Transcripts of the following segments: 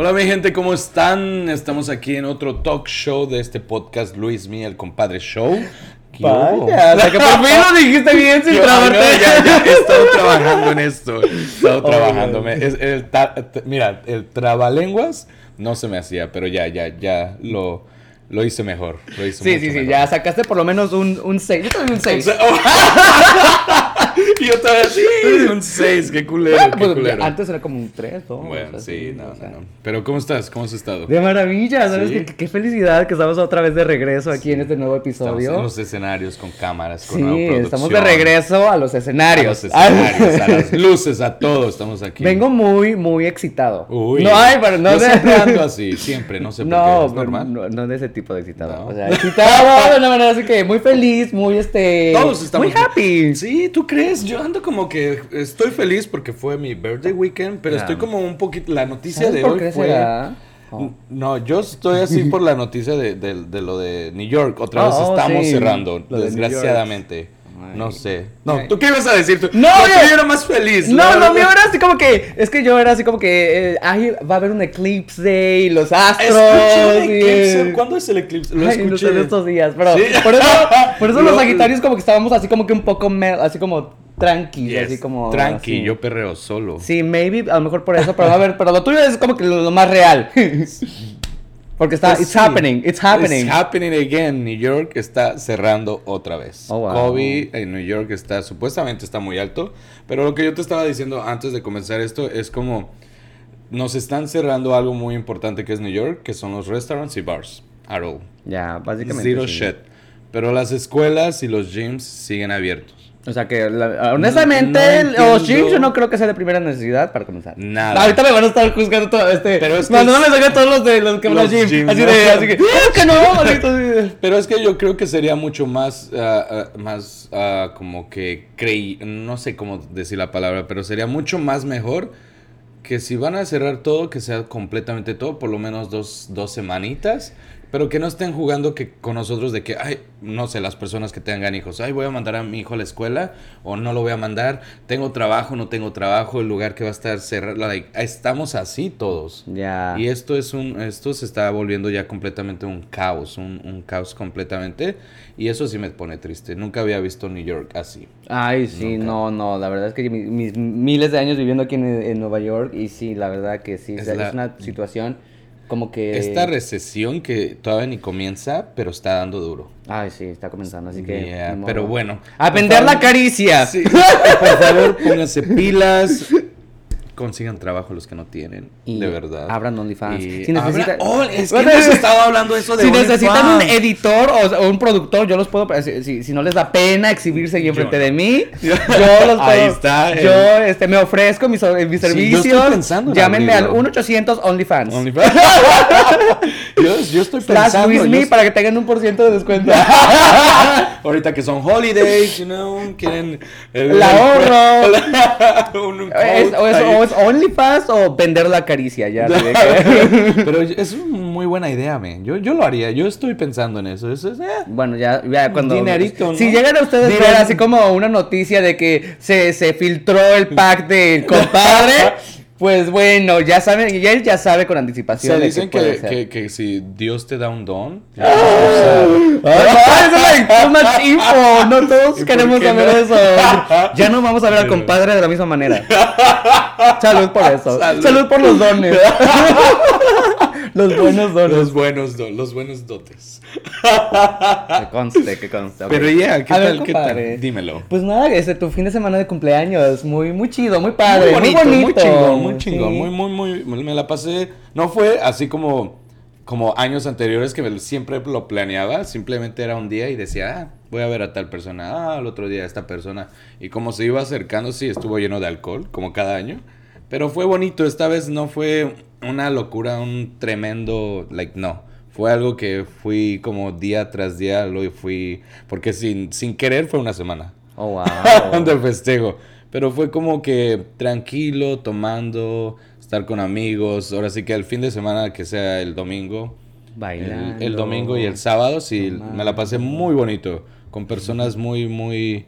Hola mi gente, ¿cómo están? Estamos aquí en otro talk show de este podcast Luis Mi, el compadre show. Vaya, que por fin lo dijiste bien sin trabarte. no, ya, ya, he estado trabajando en esto. He estado trabajando. es- el mira, el trabalenguas no se me hacía, pero ya, ya, ya lo, lo hice mejor. Lo hice Sí, sí, sí, mejor. ya sacaste por lo menos un, un 6. Yo también un 6. y yo todavía sí, un 6, qué culero, qué culero. pues, antes era como un 3, ¿no? Bueno, O sea, sí, no, o sea, no. Pero ¿cómo estás? ¿Cómo has estado? De maravilla, ¿sabes? Sí. Qué, qué felicidad que estamos otra vez de regreso aquí en este nuevo Estamos episodio. en los escenarios con cámaras, con Sí, estamos de regreso a los A escenarios. los escenarios, a las luces, a todo, estamos aquí. Vengo muy, muy excitado. Uy. No hay, pero no Yo de... siempre así, siempre, no sé por qué, No, es pero normal. no, no de ese tipo de excitado. No. O sea, excitado de una manera así que muy feliz, muy este. Todos estamos Muy happy. Sí, ¿tú crees? Yo ando como que estoy feliz porque fue mi birthday weekend, pero estoy como un poquito la noticia ¿Sabes de por hoy qué fue será? Oh. No, yo estoy así por la noticia de, de- de lo de New York. Otra vez Oh, estamos sí, cerrando, lo desgraciadamente. No sé. No. ¿tú qué ibas a decir? Tú- No, yo- era más feliz. No, lo verdad. mío era así como que. Es que yo era así como que. eh, ay, va a haber un eclipse y los astros. Escuché el y, eclipse. ¿Cuándo es el eclipse? Lo ay, no sé, escuché. de estos días, pero Sí. por eso, por eso los Lo- sagitarios como que estábamos así como que un poco, me- así como tranqui, Yes, así como... Tranqui, así. yo perreo solo. Sí, maybe, a lo mejor por eso, pero a ver, pero lo tuyo es como que lo, lo más real. Porque está, Pues it's sí. happening, it's happening. It's happening again. New York está cerrando otra vez. Oh, wow. COVID en New York está, supuestamente está muy alto. Pero lo que yo te estaba diciendo antes de comenzar esto es como nos están cerrando algo muy importante que es New York, que son los restaurants y bars. At all. Ya, básicamente. Zero sí. shit. Pero las escuelas y los gyms siguen abiertos. O sea que, la- honestamente, No los gyms yo no creo que sea de primera necesidad para comenzar. Nada. Ahorita me van a estar juzgando todo este. Pero es que no es- me salgan todos los de los que Los gym. gyms, así ¿no? de, así que. "¿Cómo que no, maldito?" Así Pero es que yo creo que sería mucho más, ah, ah, más ah, como que creí, no sé cómo decir la palabra, pero sería mucho más mejor que si van a cerrar todo, que sea completamente todo, por lo menos dos, dos semanitas, pero que no estén jugando que con nosotros de que, ay, no sé, las personas que tengan hijos, ay, voy a mandar a mi hijo a la escuela o no lo voy a mandar, tengo trabajo, no tengo trabajo, el lugar que va a estar cerrado, like, estamos así todos. Ya. Y esto es un, esto se está volviendo ya completamente un caos, un, un caos completamente. Y eso sí me pone triste. Nunca había visto New York así. Ay, sí, Nunca. no, no, la verdad es que mi- mis, miles de años viviendo aquí en, en Nueva York y sí, la verdad que sí, Es o sea, es, la- una situación como que... Esta recesión que todavía ni comienza, pero está dando duro. Ay, sí, está comenzando, así que... Yeah, pero bueno. A vender la caricia. Sí, por favor, pónganse pilas. Consigan trabajo los que no tienen. Y de verdad. abran OnlyFans. Y Si necesita- abran- Oh, es que hemos estado hablando eso de Si necesitan un editor o, o un productor, yo los puedo. Si, si- si no les da pena exhibirse ahí enfrente Yo no. de mí, yo los puedo. Ahí está, el- Yo este, me ofrezco mis, mis yo estoy servicios. pensando en Llámenme al abrirlo. 1-800 OnlyFans. OnlyFans. yo, yo estoy pensando. Luis Me estoy- para que tengan un por ciento de descuento. Ahorita que son holidays, you know, quieren el, El ahorro. un- un es, o, es, o es OnlyFans o vender la caricia. Ya, que- Pero es una muy buena idea, man. Yo, yo lo haría. Yo estoy pensando en eso. Eso es, eh. Bueno, ya, ya cuando. Dinerito, ¿no? Si llegan a ustedes Diner- ver así como una noticia de que se, se filtró el pack del compadre, pues bueno, ya saben, y él ya sabe con anticipación. Se dicen que, ser. que, que si Dios te da un don, no, info. Todos ¿Y por queremos saber no? eso. Ya no vamos a ver al compadre de la misma manera. Salud por eso. Salud. Salud, por los dones. los buenos dones. los buenos do- los buenos dotes. Que conste, que conste. Pero ya, ¿qué A ver, tal? ¿Qué tal? Dímelo. Pues nada, ese tu fin de semana de cumpleaños, muy muy chido, muy padre, muy bonito, muy chingón, muy chingón, sí. muy, muy, muy, me la pasé, no fue así como, como años anteriores que me- siempre lo planeaba, simplemente era un día y decía, ah, voy a ver a tal persona, ah, el otro día a esta persona, y como se iba acercando, sí, estuvo lleno de alcohol, como cada año, pero fue bonito, esta vez no fue una locura, un tremendo, like, no. Fue algo que fui como día tras día, lo fui, porque sin, sin querer fue una semana Oh, wow. de festejo. Pero fue como que tranquilo, tomando, estar con amigos. Ahora sí que el fin de semana, que sea el domingo. El, Bailando. el domingo y el sábado, sí, tomando. me la pasé muy bonito. Con personas muy, muy,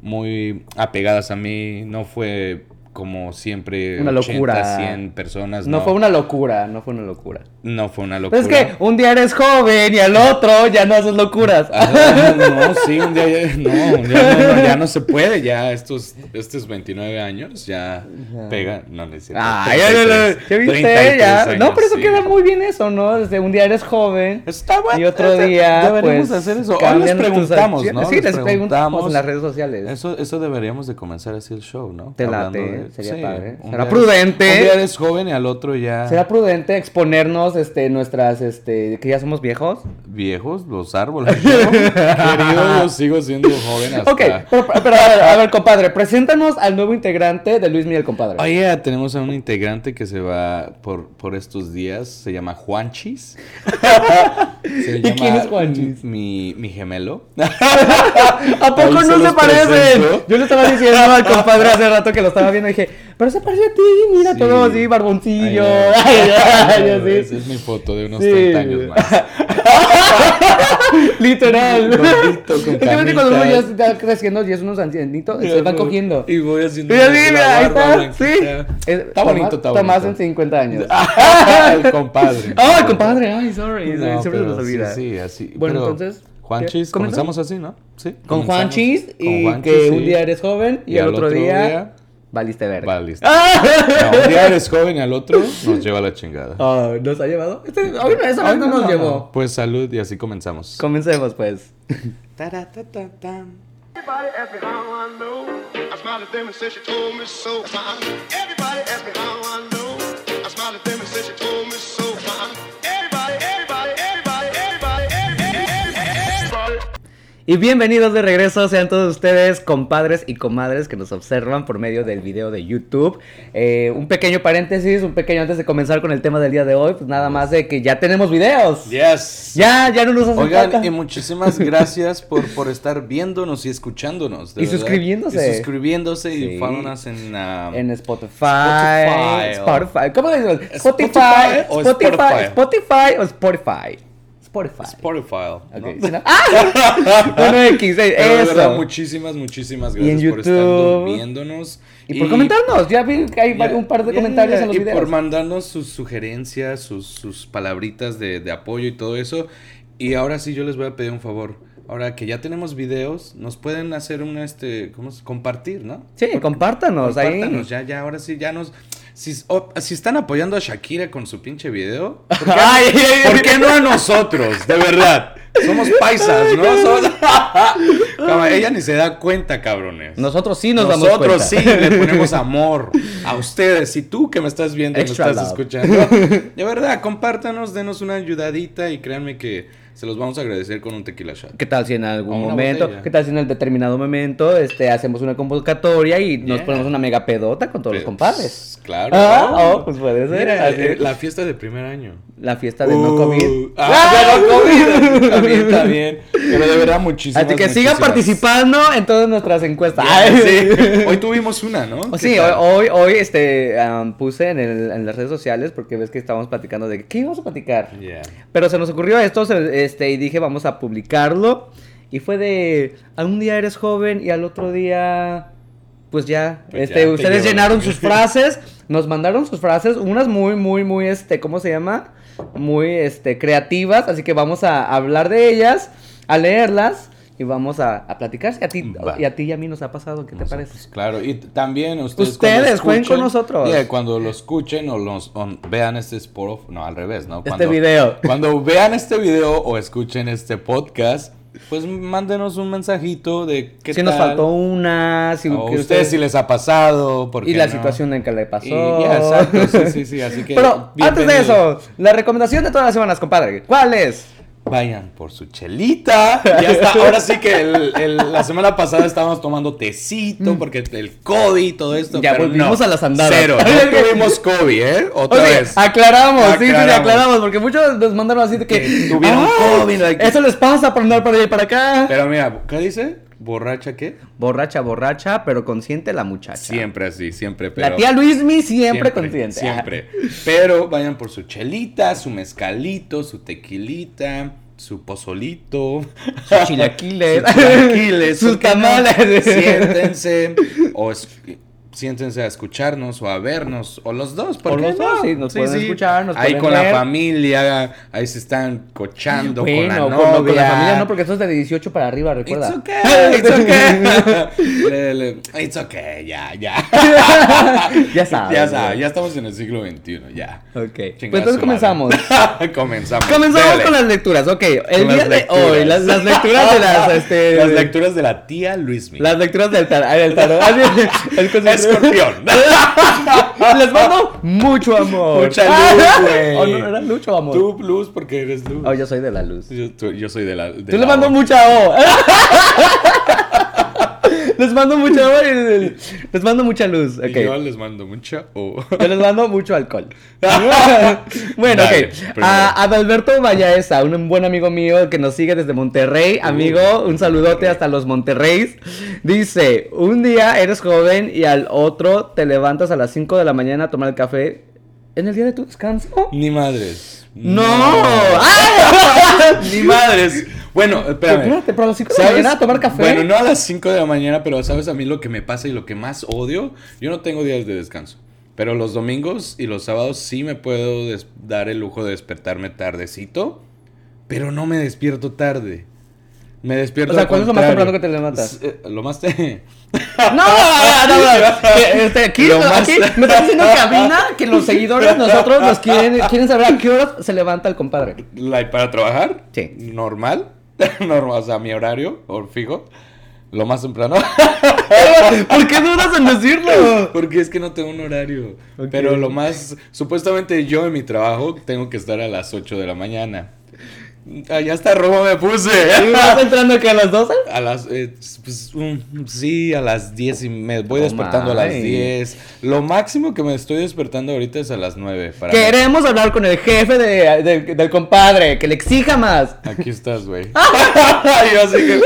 muy apegadas a mí. No fue como siempre, Una locura. 100 personas. No, fue una locura, no fue una locura. No fue una Pero locura. es que un día eres joven y al otro ya no haces locuras. Ajá, no, sí, un día ya, no, un día no, no, ya no se puede, ya estos, estos 29 años ya pega, no, no es cierto. Ay, ya, ya, ya, ¿ya 33 viste? Ya. años, No, pero eso sí. queda muy bien eso, ¿no? Desde un día eres joven. Está bueno. Y otro día, Deberíamos pues, hacer eso. Hoy les preguntamos. ¿no? Sí, les preguntamos en las redes sociales. Eso, eso deberíamos de comenzar así el show, ¿no? Te Hablando sería padre. un Será prudente. Un día eres joven y al otro ya ¿Será prudente exponernos este, nuestras, este, que ya somos viejos? viejos, los árboles. Querido, yo sigo siendo joven hasta... Ok, pero, pero a, ver, a ver, compadre, preséntanos al nuevo integrante de Luis Miguel, compadre. Oye, tenemos a un integrante que se va por, por estos días, se llama Juanchis. Se ¿Y quién es Juanchis? Mi, mi gemelo. ¿A poco Ahí se no se los parecen? Yo le estaba diciendo al compadre hace rato que lo estaba viendo dije, pero se parece a ti, mira Sí. todo así, barboncillo. Ay, Ay, ay, no, así. Esa es mi foto de unos Sí. 30 años más. Literal. Gordito, con Es cuando uno ya está creciendo y es unos ancianitos, se van cogiendo. Y voy haciendo. Y así, mira, ahí está, sí. Está bonito, está Tomás en bonito. 50 años. el compadre. ¡Ay, compadre! ¡Ay, sorry! Siempre nos olvida. Sí, sí, así. Bueno, entonces, Juanchis, comenzamos así, ¿no? Sí. Con Juanchis y que un día eres joven y, el otro, día, valiste verga. Va, listo. No, un día eres joven y al otro nos lleva a la chingada. Ah, ¿Nos ha llevado? Este, hoy no, esa vez no nos llevó. Pues salud y así comenzamos. Comencemos, pues. Taratatatam. Y bienvenidos de regreso, sean todos ustedes compadres y comadres que nos observan por medio del video de YouTube. Eh, un pequeño paréntesis, un pequeño antes de comenzar con el tema del día de hoy, pues nada más de que ya tenemos videos. Yes. Ya, ya no nos hace Oigan, falta. y muchísimas gracias por, por estar viéndonos y escuchándonos. de Y verdad. suscribiéndose. Y suscribiéndose Sí. y followness en... um, En Spotify, Spotify, Spotify, ¿cómo le Spotify, Spotify. Spotify o Spotify. Spotify. Spotify. ¿no? Ok, ¿sí, no? ¡Ah! bueno, X, de verdad, eso. muchísimas, muchísimas Y en gracias por estar viéndonos. Y por comentarnos, ya vi que hay un par de comentarios en los y videos. por mandarnos sus sugerencias, sus, sus palabritas de, de apoyo y todo eso. Y ahora sí yo les voy a pedir un favor. Ahora que ya tenemos videos, nos pueden hacer un este, ¿cómo se? compartir, ¿no? Sí, compártanos, ahí. Compártanos, ya, ya, ahora sí, ya nos... Si, si están apoyando a Shakira con su pinche video, ¿por qué, Ay, ay, ay, ¿por qué no a nosotros? De verdad. Somos paisas, ¿no? Somos- ella ni se da cuenta, cabrones. Nosotros sí nos damos cuenta. Nosotros sí le ponemos amor a ustedes. Y tú que me estás viendo, Extra me estás love. escuchando. De verdad, compártanos, denos una ayudadita y créanme que se los vamos a agradecer con un tequila shot. ¿Qué tal si en algún momento, botella. qué tal si en el determinado momento, este, hacemos una convocatoria y nos Yeah. ponemos una mega pedota con todos los Pues, compadres? Claro. Ah, claro. oh, pues puede ser, Mira, así. eh, la fiesta de primer año. La fiesta de no COVID. Uh, Ah, de no COVID. También, también. Pero de verdad, muchísimas Así que sigan participando en todas nuestras encuestas. Sí. Hoy tuvimos una, ¿no? Oh, ¿Qué Sí, tal? hoy, hoy, hoy, este, puse en, el- en las redes sociales porque ves que estábamos platicando de qué íbamos a platicar. Yeah. Pero se nos ocurrió esto, este, y dije, vamos a publicarlo. Y fue de, a un día eres joven y al otro día, pues ya, Pues este, ya, te ustedes llenaron sus frases, nos mandaron sus frases, unas muy, muy, muy, este, ¿cómo se llama? Muy, este, creativas, así que vamos a hablar de ellas, a leerlas y vamos a, a platicar. Si a ti, Va. y a ti y a mí nos ha pasado, ¿qué te parece? Claro, y también ustedes. Ustedes, jueguen con nosotros. Yeah, cuando lo escuchen o, los, o vean este sport, no, al revés, ¿no? Este video. Cuando vean este video o escuchen este podcast, pues mándenos un mensajito de qué Si nos faltó una, si o que ustedes si les ha pasado, por y la no. situación en que le pasó. Y exacto, sí, sí, sí, así que Pero antes de eso, la recomendación de todas las semanas, compadre. ¿Cuál es? Vayan por su chelita. Ya está. Ahora sí que el- el- la semana pasada estábamos tomando tecito porque el COVID y todo esto. Mm. Ya pero volvimos no, a las andadas. Cero. No tuvimos COVID, ¿eh? Otra vez. aclaramos, sí, sí, sí, Aclaramos. aclaramos, porque muchos nos mandaron así de que Que tuvieron "Ah, COVID, like- Eso les pasa por andar para allá y para acá. Pero mira, ¿qué dice? ¿Borracha qué? Borracha, borracha, pero consciente la muchacha. Siempre así, siempre. Pero La tía Luismi siempre, consciente. Siempre. Pero vayan por su chelita, su mezcalito, su tequilita, su pozolito. Sus chilaquiles. Sus chilaquiles, Sus tamales. Siéntense. O es- siéntense a escucharnos o a vernos, o los dos, ¿por O los dos, no? sí, nos pueden escuchar, nos Ahí pueden con ver. la familia, ahí se están cochando con la Bueno, novia. con, con la familia no, porque eso es de 18 para arriba, recuerda. It's okay, it's okay. Le- le- it's okay, ya, ya. ya sabes. ya sabes, ya estamos en el siglo XXI, ya. Ok. Pues entonces comenzamos. comenzamos. Comenzamos Dale. con las lecturas. Ok, el Con día de hoy, las, las lecturas de las. Este, Las lecturas de la tía Luismi. Las lecturas del tarot. El tarot. el Escorpión. Les mando mucho amor. Mucha luz, güey. Oh, no, era mucho amor. Tú, Luz, porque eres luz. Oh, yo soy de la luz. Yo, tú- yo soy de la. de Tú le la mando O. mucha O. les mando mucha les mando mucha luz. Y Ok. Yo les mando mucha O. Yo les mando mucho alcohol. bueno, Dale, ok. primero. A Adalberto Vallaesa, un buen amigo mío que nos sigue desde Monterrey. Uh, Amigo, un saludote hasta los Monterreys. Dice: Un día eres joven y al otro te levantas a las 5 de la mañana a tomar el café. ¿En el día de tu descanso? Ni madres. ¡No! ¡Ah! Ni madres. Bueno, espérame. Pero a las 5 de la mañana a tomar café. Bueno, no a las 5 de la mañana, pero ¿sabes a mí lo que me pasa y lo que más odio? Yo no tengo días de descanso. Pero los domingos y los sábados sí me puedo dar el lujo de despertarme tardecito, pero no me despierto tarde. Me despierto O sea, ¿cuándo es lo más temprano que te levantas? Eh, Lo más te... No, no, no. Eh, Este, aquí, me está diciendo cabina que los seguidores nosotros nos quieren, quieren saber a qué hora se levanta el compadre. Para trabajar, Sí. normal, normal, o sea, mi horario, o fijo, lo más temprano. ¿Por qué dudas en decirlo? Porque es que no tengo un horario. Ok. Pero lo más. Supuestamente yo en mi trabajo tengo que estar a las 8 de la mañana. Ah, ya hasta robo me puse. ¿Y vas entrando que a las 12? A las. eh, pues, sí, a las 10 y me voy Oh, despertando a las my. 10. Lo máximo que me estoy despertando ahorita es a las 9. Para Queremos hablar con el jefe de- del- del compadre, que le exija más. Aquí estás, güey. yo así que.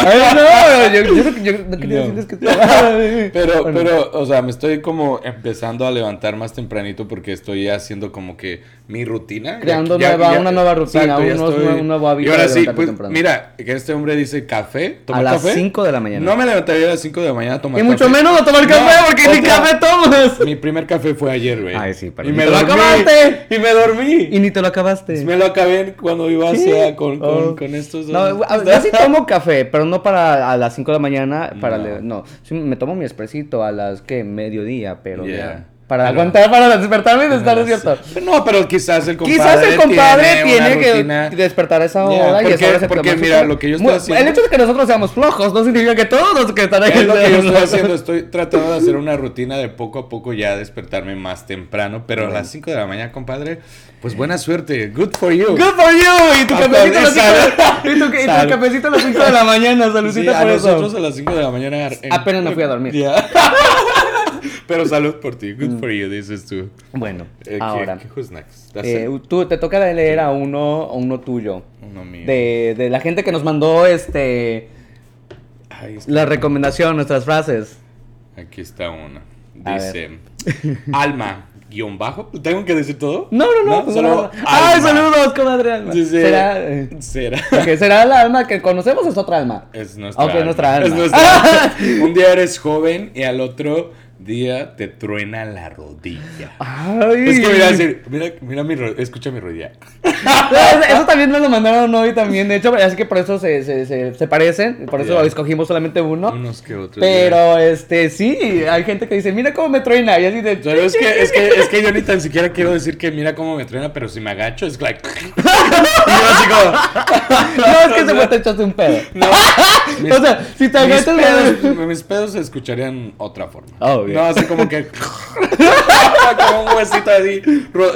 Ay, no, yo, yo, yo no quería No. decirles que Pero, Bueno. pero, o sea, me estoy como empezando a levantar más tempranito porque estoy haciendo como que mi rutina. Creando nueva- una nueva rutina, un nuevo- un nuevo hábito Y ahora de sí, pues, temprano. mira, que este hombre dice café, ¿tomar A las café? 5 de la mañana. No me levantaría a las 5 de la mañana a tomar Y café. mucho menos a tomar café No, porque ni café tomas. Mi primer café fue ayer, güey. Ay, sí, pero Y ni me te lo acabaste. Y me dormí. Y ni te lo acabaste. Me lo acabé cuando iba Sí. hacia con, con, Oh. con estos No, dos. a- yo sí tomo café, pero no para a las 5 de la mañana, para No. le- no, sí me tomo mi expresito a las que mediodía, pero Yeah. ya, para Pero- aguantar para despertarme y estar despierto. No, pero quizás el compadre Quizás el compadre tiene, tiene, que despertar a esa Yeah, hora y porque- esa hora se porque mira, lo que yo estoy haciendo- El hecho de que nosotros seamos flojos no significa que todos los que están ahí Es lo que yo estoy haciendo, estoy tratando de hacer una rutina de poco a poco ya despertarme más temprano, pero a las 5 de la mañana, compadre, pues buena suerte, good for you. Good for you! Y tu cafecito a las de cinco de- y tu- y tu Salud. cafecito a las 5 de la mañana, Sí, saludcita a por eso. nosotros a las 5 de la mañana. en- Apenas me fui a dormir. Ya. pero salud por ti, good for you, dices tú. Bueno, Eh, ¿qué- ahora, ¿Qué, who's next? Eh, tú te toca leer a uno, a uno tuyo. Uno mío. De, de la gente que nos mandó este Ay, la recomendación, nuestras frases. Aquí está una. Dice, alma, guion bajo. ¿Tengo que decir todo? No, no, no. pues solo nada. ¡Ay, saludos, comadre Alma! Será, será. será la alma que conocemos o es otra alma. Es nuestra Ok, alma. nuestra alma. Es nuestra alma. Un día eres joven y al otro día te truena la rodilla. Ay. Es que mira, decir, mira, mira mi ro- escucha mi rodilla. Eso también nos lo mandaron hoy también, de hecho, así que por eso se, se, se, se parecen, por eso escogimos solamente uno. Unos que otros. Pero, este, sí, hay gente que dice, mira cómo me truena, y así de... Pero es que, es, que, es que yo ni tan siquiera quiero decir que mira cómo me truena, pero si me agacho es like. y yo así como. No, es que se fue te echaste un pedo. No. Mis- o sea, si te mis agachas... pedos, mis pedos se escucharían otra forma. Oh, No, así como que. como un huesito así.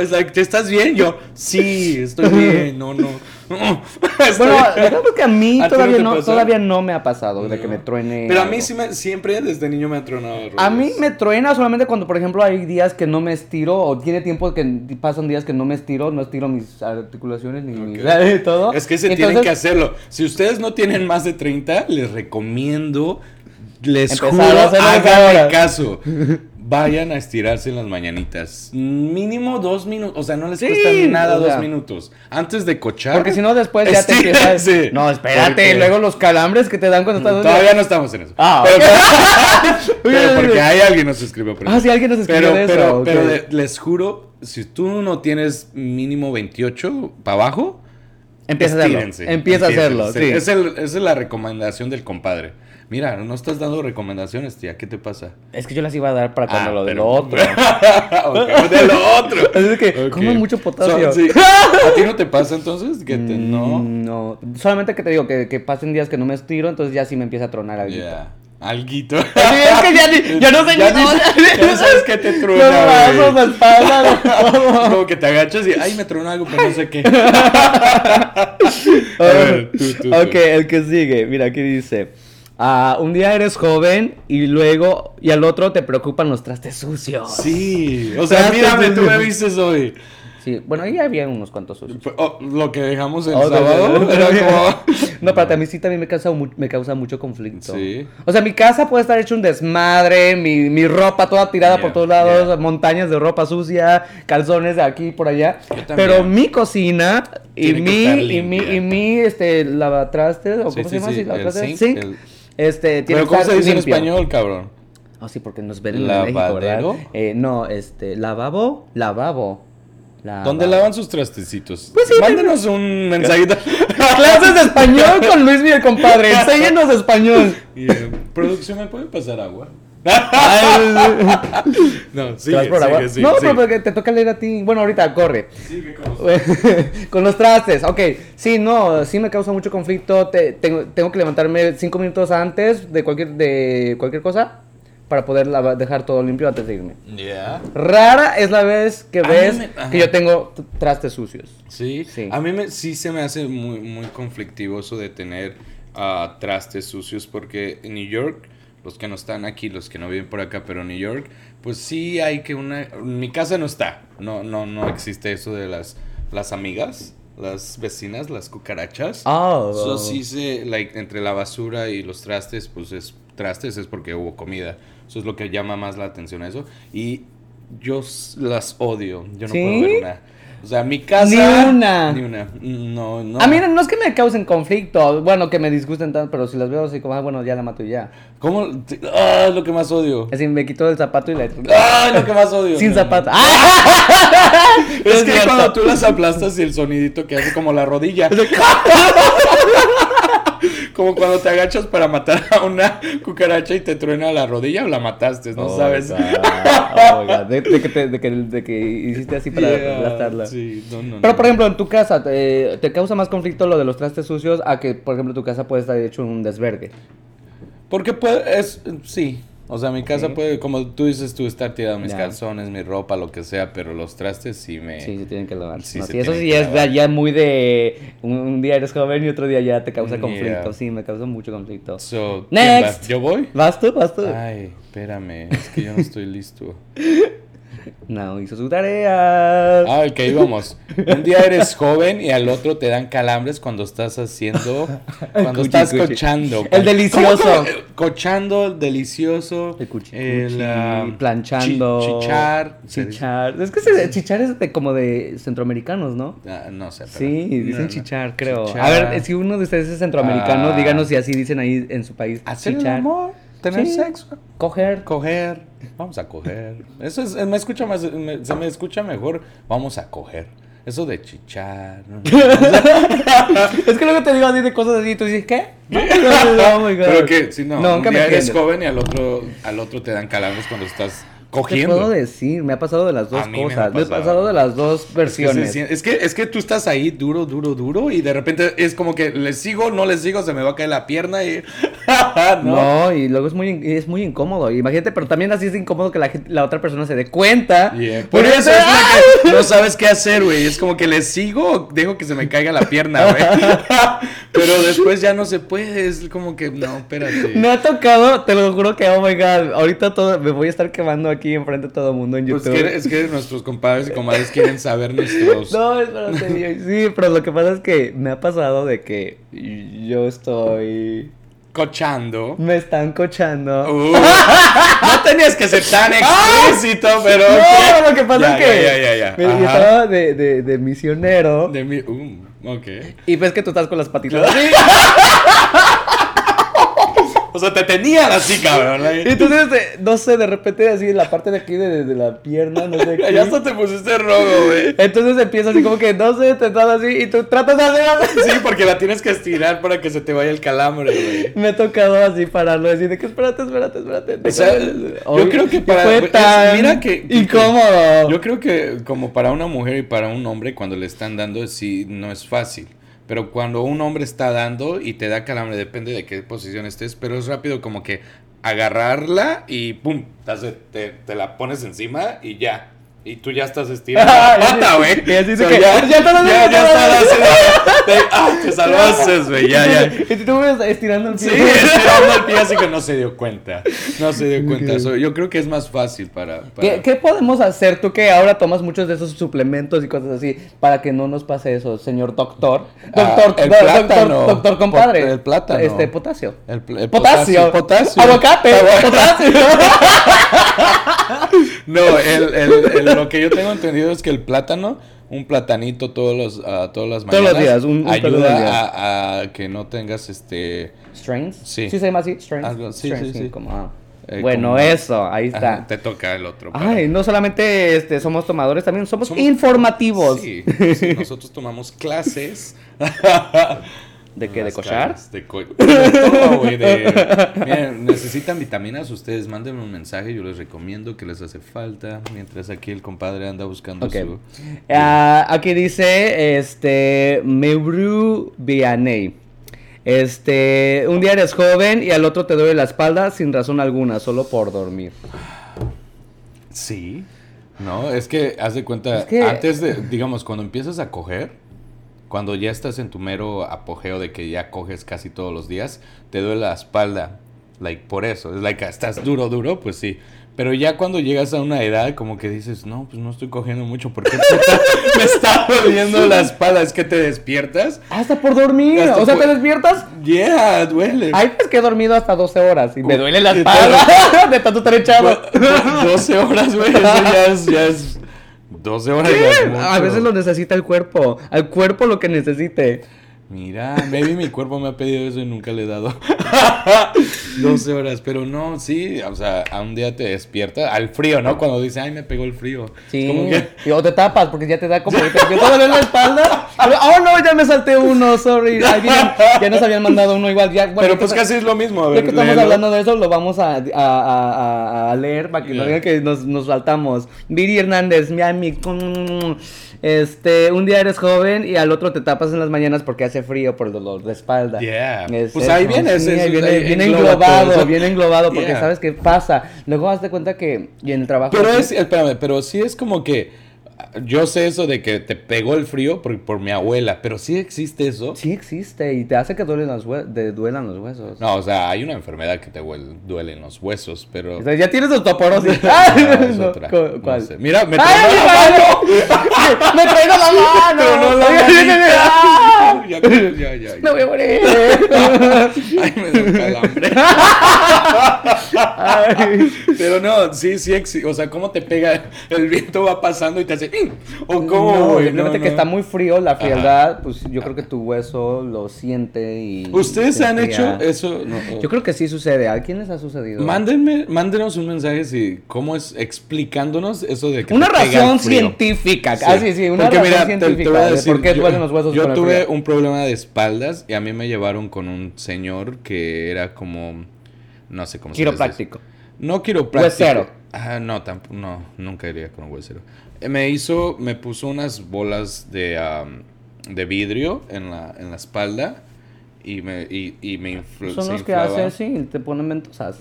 Es like, ¿te estás bien? Yo, sí, estoy bien. No, no. Estoy- Bueno, verdad es que a mí ¿A ti no todavía no, pasó? todavía no me ha pasado de que me truene. Pero a mí algo. sí me, siempre desde niño me ha tronado. las A mí me truena solamente cuando, por ejemplo, hay días que no me estiro o tiene tiempo que pasan días que no me estiro, no estiro mis articulaciones ni mis todo. Es que se Entonces, tienen que hacerlo. Si ustedes no tienen más de 30, les recomiendo, les Empezar juro, háganme caso. vayan a estirarse en las mañanitas. Mínimo dos minutos. O sea, no les Sí, cuesta nada dos sea. minutos. Antes de cochar. Porque si no, después ya te empiezas. No, espérate. Porque- Luego los calambres que te dan cuando estás. Todavía no estamos en eso. Ah, pero, porque hay alguien nos escribió. por Ah, sí, alguien nos escribió Pero, de eso. pero, pero les juro, si tú no tienes mínimo 28 para abajo, Empieza a hacerlo. Empieza a hacerlo, sí. Es el- esa es la recomendación del compadre. Mira, no estás dando recomendaciones, tía. ¿Qué te pasa? Es que yo las iba a dar para cuando Ah, lo del pero- otro. Ok, de lo otro. Así que Ok. comen mucho potasio. So- sí. ¿A ti no te pasa entonces? Que te, no. Mm, No, solamente que te digo que, que pasen días que no me estiro, entonces ya sí me empieza a tronar algo. Ya. Alguito. Sí, es que ya, ni- ya no sé Ya ni ni- ya no sabes qué te Los truena, brazos, espalda. Como que te agachas y, ay, me tronó algo, pero no sé qué. A ver, tú, tú, tú. Ok, el que sigue. Mira, aquí dice. Ah, un día eres joven y luego y al otro te preocupan los trastes sucios. Sí, o sea, mírame, tú me vistes hoy. Sí, bueno, ahí había unos cuantos sucios. Oh, lo que dejamos el Oh, sábado no, no. como... No, pero a mí sí también me causa, me causa mucho conflicto. Sí. O sea, mi casa puede estar hecho un desmadre, mi, mi ropa toda tirada por todos lados, yeah. montañas de ropa sucia, calzones de aquí y por allá. Pero mi cocina y mi, y mi, y mi, este, lavatrastes, o Sí, cómo sí, se llama, sí, sí, el lavatrastes, sink, sink, el- este, tiene Pero ¿cómo se dice en español, cabrón? Oh, sí, porque nos ven en México, ¿verdad? Eh, no, este, lavabo, lavabo. Lavabo. ¿Dónde lavan sus trastecitos? Pues sí, Mándenos un mensajito. Clases de español con Luis Miguel, compadre. Enséñenos español. Y, eh, Producción, ¿me puede pasar agua? No, ¿te sigue, vas por sigue, agua? sigue, no, sigue. pero porque te toca leer a ti. Bueno, ahorita corre. Sigue con- con los trastes, ok. Sí, no, sí me causa mucho conflicto. Te- tengo, tengo que levantarme cinco minutos antes de cualquier, de cualquier cosa para poder dejar todo limpio antes de irme. Ya. Rara es la vez que A mí ves me- que yo tengo trastes sucios. Sí, Sí. a mí me, sí se me hace muy, muy conflictivo eso de tener ah, trastes sucios porque en New York, los que no están aquí, los que no viven por acá, pero en New York, pues sí hay que una... Mi casa no está, no, no, no existe eso de las, las amigas, las vecinas, las cucarachas. Oh. So, sí se, like, entre la basura y los trastes, pues es trastes es porque hubo comida. Eso es lo que llama más la atención a eso. Y yo las odio. Yo no ¿Sí? puedo ver una. O sea, mi casa. Ni una. Ni una. No, no. A mí no, no es que me causen conflicto, bueno, que me disgusten tanto, pero si las veo así como, ah, bueno, ya la mato y ya. ¿Cómo? Ah, es lo que más odio. Es decir, me quito el zapato y la... Ah, es lo que más odio. Sin No, no. zapato. Es, que cierto. cuando tú las aplastas y el sonidito que hace como la rodilla. como cuando te agachas para matar a una cucaracha y te truena la rodilla o la mataste, no Oh, sabes. Oh. De, de que te- de que, de que hiciste así para Yeah, aplastarla. Sí, no, no, Pero por ejemplo, en tu casa, te, te causa más conflicto lo de los trastes sucios a que, por ejemplo, tu casa puede estar hecho un desvergue. Porque puede, es, sí. O sea, mi casa puede, como tú dices, tú estar tirado mis Ya. calzones, mi ropa, lo que sea, pero los trastes sí me... Sí, sí tienen que lavar. Sí, No, se sí, eso sí es lavar. ya muy de... Un, un día eres joven y otro día ya te causa Yeah. conflicto. Sí, me causa mucho conflicto. So, ¿quién Next. ¿Yo voy? ¿Vas tú? ¿Vas tú? Ay, espérame, es que yo no estoy listo. No, hizo su tarea. Ah, ok, vamos. Un día eres joven y al otro te dan calambres cuando estás haciendo, cuando Cuchi, estás cuchi. cochando. El delicioso. ¿Cómo, cómo? Cochando, el delicioso. El cuchi, el, ah, planchando. chi- chichar. Chichar. Es que se- chichar es de, como de centroamericanos, ¿no? Ah, no sé. pero- Sí, dicen no, chichar, creo. Chichar. A ver, si uno de ustedes es centroamericano, Ah. díganos si así dicen ahí en su país. Hacer el amor, tener Sí. sexo. Coger. Coger. Vamos a coger. Eso es, me escucha más, me- se me escucha mejor. Vamos a coger. Eso de chichar. ¿no? es que luego te digo así de cosas así y tú dices, ¿qué? oh my God. Pero que, si no, No, un día eres joven y al otro, al otro te dan calambres cuando estás ¿Qué cogiendo. puedo decir? Me ha pasado de las dos me cosas. Me ha pasado. de las dos Es que, se versiones. es que es que tú estás ahí duro, duro, duro y de repente es como que le sigo, no le sigo, se me va a caer la pierna y No. y luego es muy, es muy incómodo. Imagínate, pero también así es incómodo que la, la otra persona se dé cuenta. Yeah. Por eso es la que no sabes qué hacer, güey. Es como que le sigo dejo que se me caiga la pierna, güey. Pero después ya no se puede. Es como que, no, espérate. Me ha tocado, te lo juro que, oh my god, ahorita todo, me voy a estar quemando aquí enfrente de todo el mundo en Pues YouTube. que, es que nuestros compadres y comadres quieren saber nuestros. No, espérate, sí, pero lo que pasa es que me ha pasado de que yo estoy cochando. Me están cochando. Uh, no tenías que ser tan explícito, pero. No, lo que pasa Ya, es que ya, ya, ya, me- estaba de, de, de misionero De mi. Uh, ok. y ves que tú estás con las patitas así. O sea, te tenían así, cabrón. Y entonces, no sé, de repente así en la parte de aquí de, de la pierna, no sé qué. Ya hasta te pusiste rojo, güey. Entonces empieza así como que, no sé, te estás así y tú tratas de hacer así. Sí, porque la tienes que estirar para que se te vaya el calambre, güey. Me ha tocado así pararlo, decir de que espérate, espérate, espérate. O sea, yo creo que para- Fue tan mira que- que- incómodo. Yo creo que como para una mujer y para un hombre, cuando le están dando, sí, no es fácil. Pero cuando un hombre está dando y te da calambre, depende de qué posición estés, pero es rápido como que agarrarla y pum, te, te la pones encima y ya. Y tú ya estás estirando la Ah, así- pata, güey. y así de O sea, que, ya, ya estás ya, ya ya estás de- ah, te salvaste, güey, ya, ya. Y tú estirando el Sí, pie. estirando el pie así que no se dio cuenta. No se dio cuenta. So, yo creo que es más fácil para. para- ¿Qué, qué podemos hacer tú que ahora tomas muchos de esos suplementos y cosas así para que no nos pase eso, señor doctor? Ah, Doctor, el do- plátano. doctor, doctor compadre. Pot- el plátano. Este, potasio. El, el Potasio. Potasio. Aguacate. Potasio. No, el, el, el- lo que yo tengo entendido es que el plátano, un platanito todos los, ah, todas las Todos mañanas, los días, un- un plátano al día. ayuda a, a que no tengas este. Strains. Sí. Sí se llama así, strains. Algo- sí, sí, sí. como, ah. Eh, bueno, como- eso, ahí está. ajá, te toca el otro. para- Ay, no solamente este, somos tomadores, también somos, Somos- informativos. Sí, sí, nosotros tomamos clases. ¿De qué? ¿De cochar? De, co- de todo, güey, de- Miren, necesitan vitaminas, ustedes mándenme un mensaje, yo les recomiendo que les hace falta, mientras aquí el compadre anda buscando Ok. su... Ah, aquí dice, este, Mebru Vianney. Este, un día eres joven y al otro te duele la espalda sin razón alguna, solo por dormir. Sí, no, es que haz de cuenta, Es que- antes de, digamos, cuando empiezas a coger, cuando ya estás en tu mero apogeo de que ya coges casi todos los días, te duele la espalda, like, por eso, es like, estás duro, duro, pues sí. Pero ya cuando llegas a una edad, como que dices, no, pues no estoy cogiendo mucho, porque me está doliendo la espalda, es que te despiertas. Hasta por dormir, Hasta o sea, te despiertas. Yeah, duele. Hay veces que he dormido hasta 12 horas y me duele la espalda de tanto estar echado. Do- do- 12 horas, güey, eso ya es, ya es 12 horas. es A veces lo necesita el cuerpo, al cuerpo lo que necesite. Mira, maybe mi cuerpo me ha pedido eso y nunca le he dado. 12 horas, pero no, sí, o sea, a un día te despierta al frío, ¿no? Cuando dice, ay, me pegó el frío. Sí, Como que, y o te tapas porque ya te da como que te empieza a doler la espalda. Pero, oh no, ya me salté uno, sorry. Ya nos habían mandado uno igual. Ya, bueno, pero pues casi es lo mismo. A Ya ver, que estamos léelo. hablando de eso, lo vamos a, a, a- a- a leer para que no Ya. digan que nos, nos saltamos. Viri Hernández, mi amigo. Este, un día eres joven y al otro te tapas en las mañanas porque hace frío por el dolor de espalda. Yeah. Es Pues ahí viene, sí, es- viene, englobado, viene englobado porque Yeah. sabes qué pasa. Luego de cuenta que y en el trabajo. Pero es, espérame, pero sí es como que yo sé eso de que te pegó el frío por, por mi abuela, pero sí existe eso. Sí existe y te hace que duelen los, duelan huesos. No, o sea, hay una enfermedad que te duelen los huesos, pero... O sea, ya tienes osteoporosis. No, es no, otra. ¿cu- No ¿Cuál? sé. Mira, me ¡Ay, tronó mi la mano! ¡Me traigo la mano! Tronó la Ya, ya, ya, ya. ¡Me voy a morir! Ay, me dio calambre. Ay. Pero no, sí, sí, o sea, cómo te pega, el viento va pasando y te hace... O cómo, No, simplemente no, que no. está muy frío, la frialdad, pues yo creo que tu hueso lo siente y... ¿Ustedes se han hecho eso? No, Yo creo que sí sucede. ¿A quién les ha sucedido? Mándenme, mándenos un mensaje si, cómo es explicándonos eso de que Una te pega razón el frío. científica. Ah, sí, sí, una Porque razón mira, te- te científica voy a de decir, por qué duelen los huesos Yo con el tuve frío. un problema de espaldas y a mí me llevaron con un señor que era como, no sé cómo se dice. Quiropráctico. No quiropráctico. Huesero. Ah, no, tampoco, no, nunca iría con un huesero. Eh, Me hizo, me puso unas bolas de, am, de vidrio en la, en la espalda y me, y, y me infl- Son los que hacen, sí, te ponen ventosas.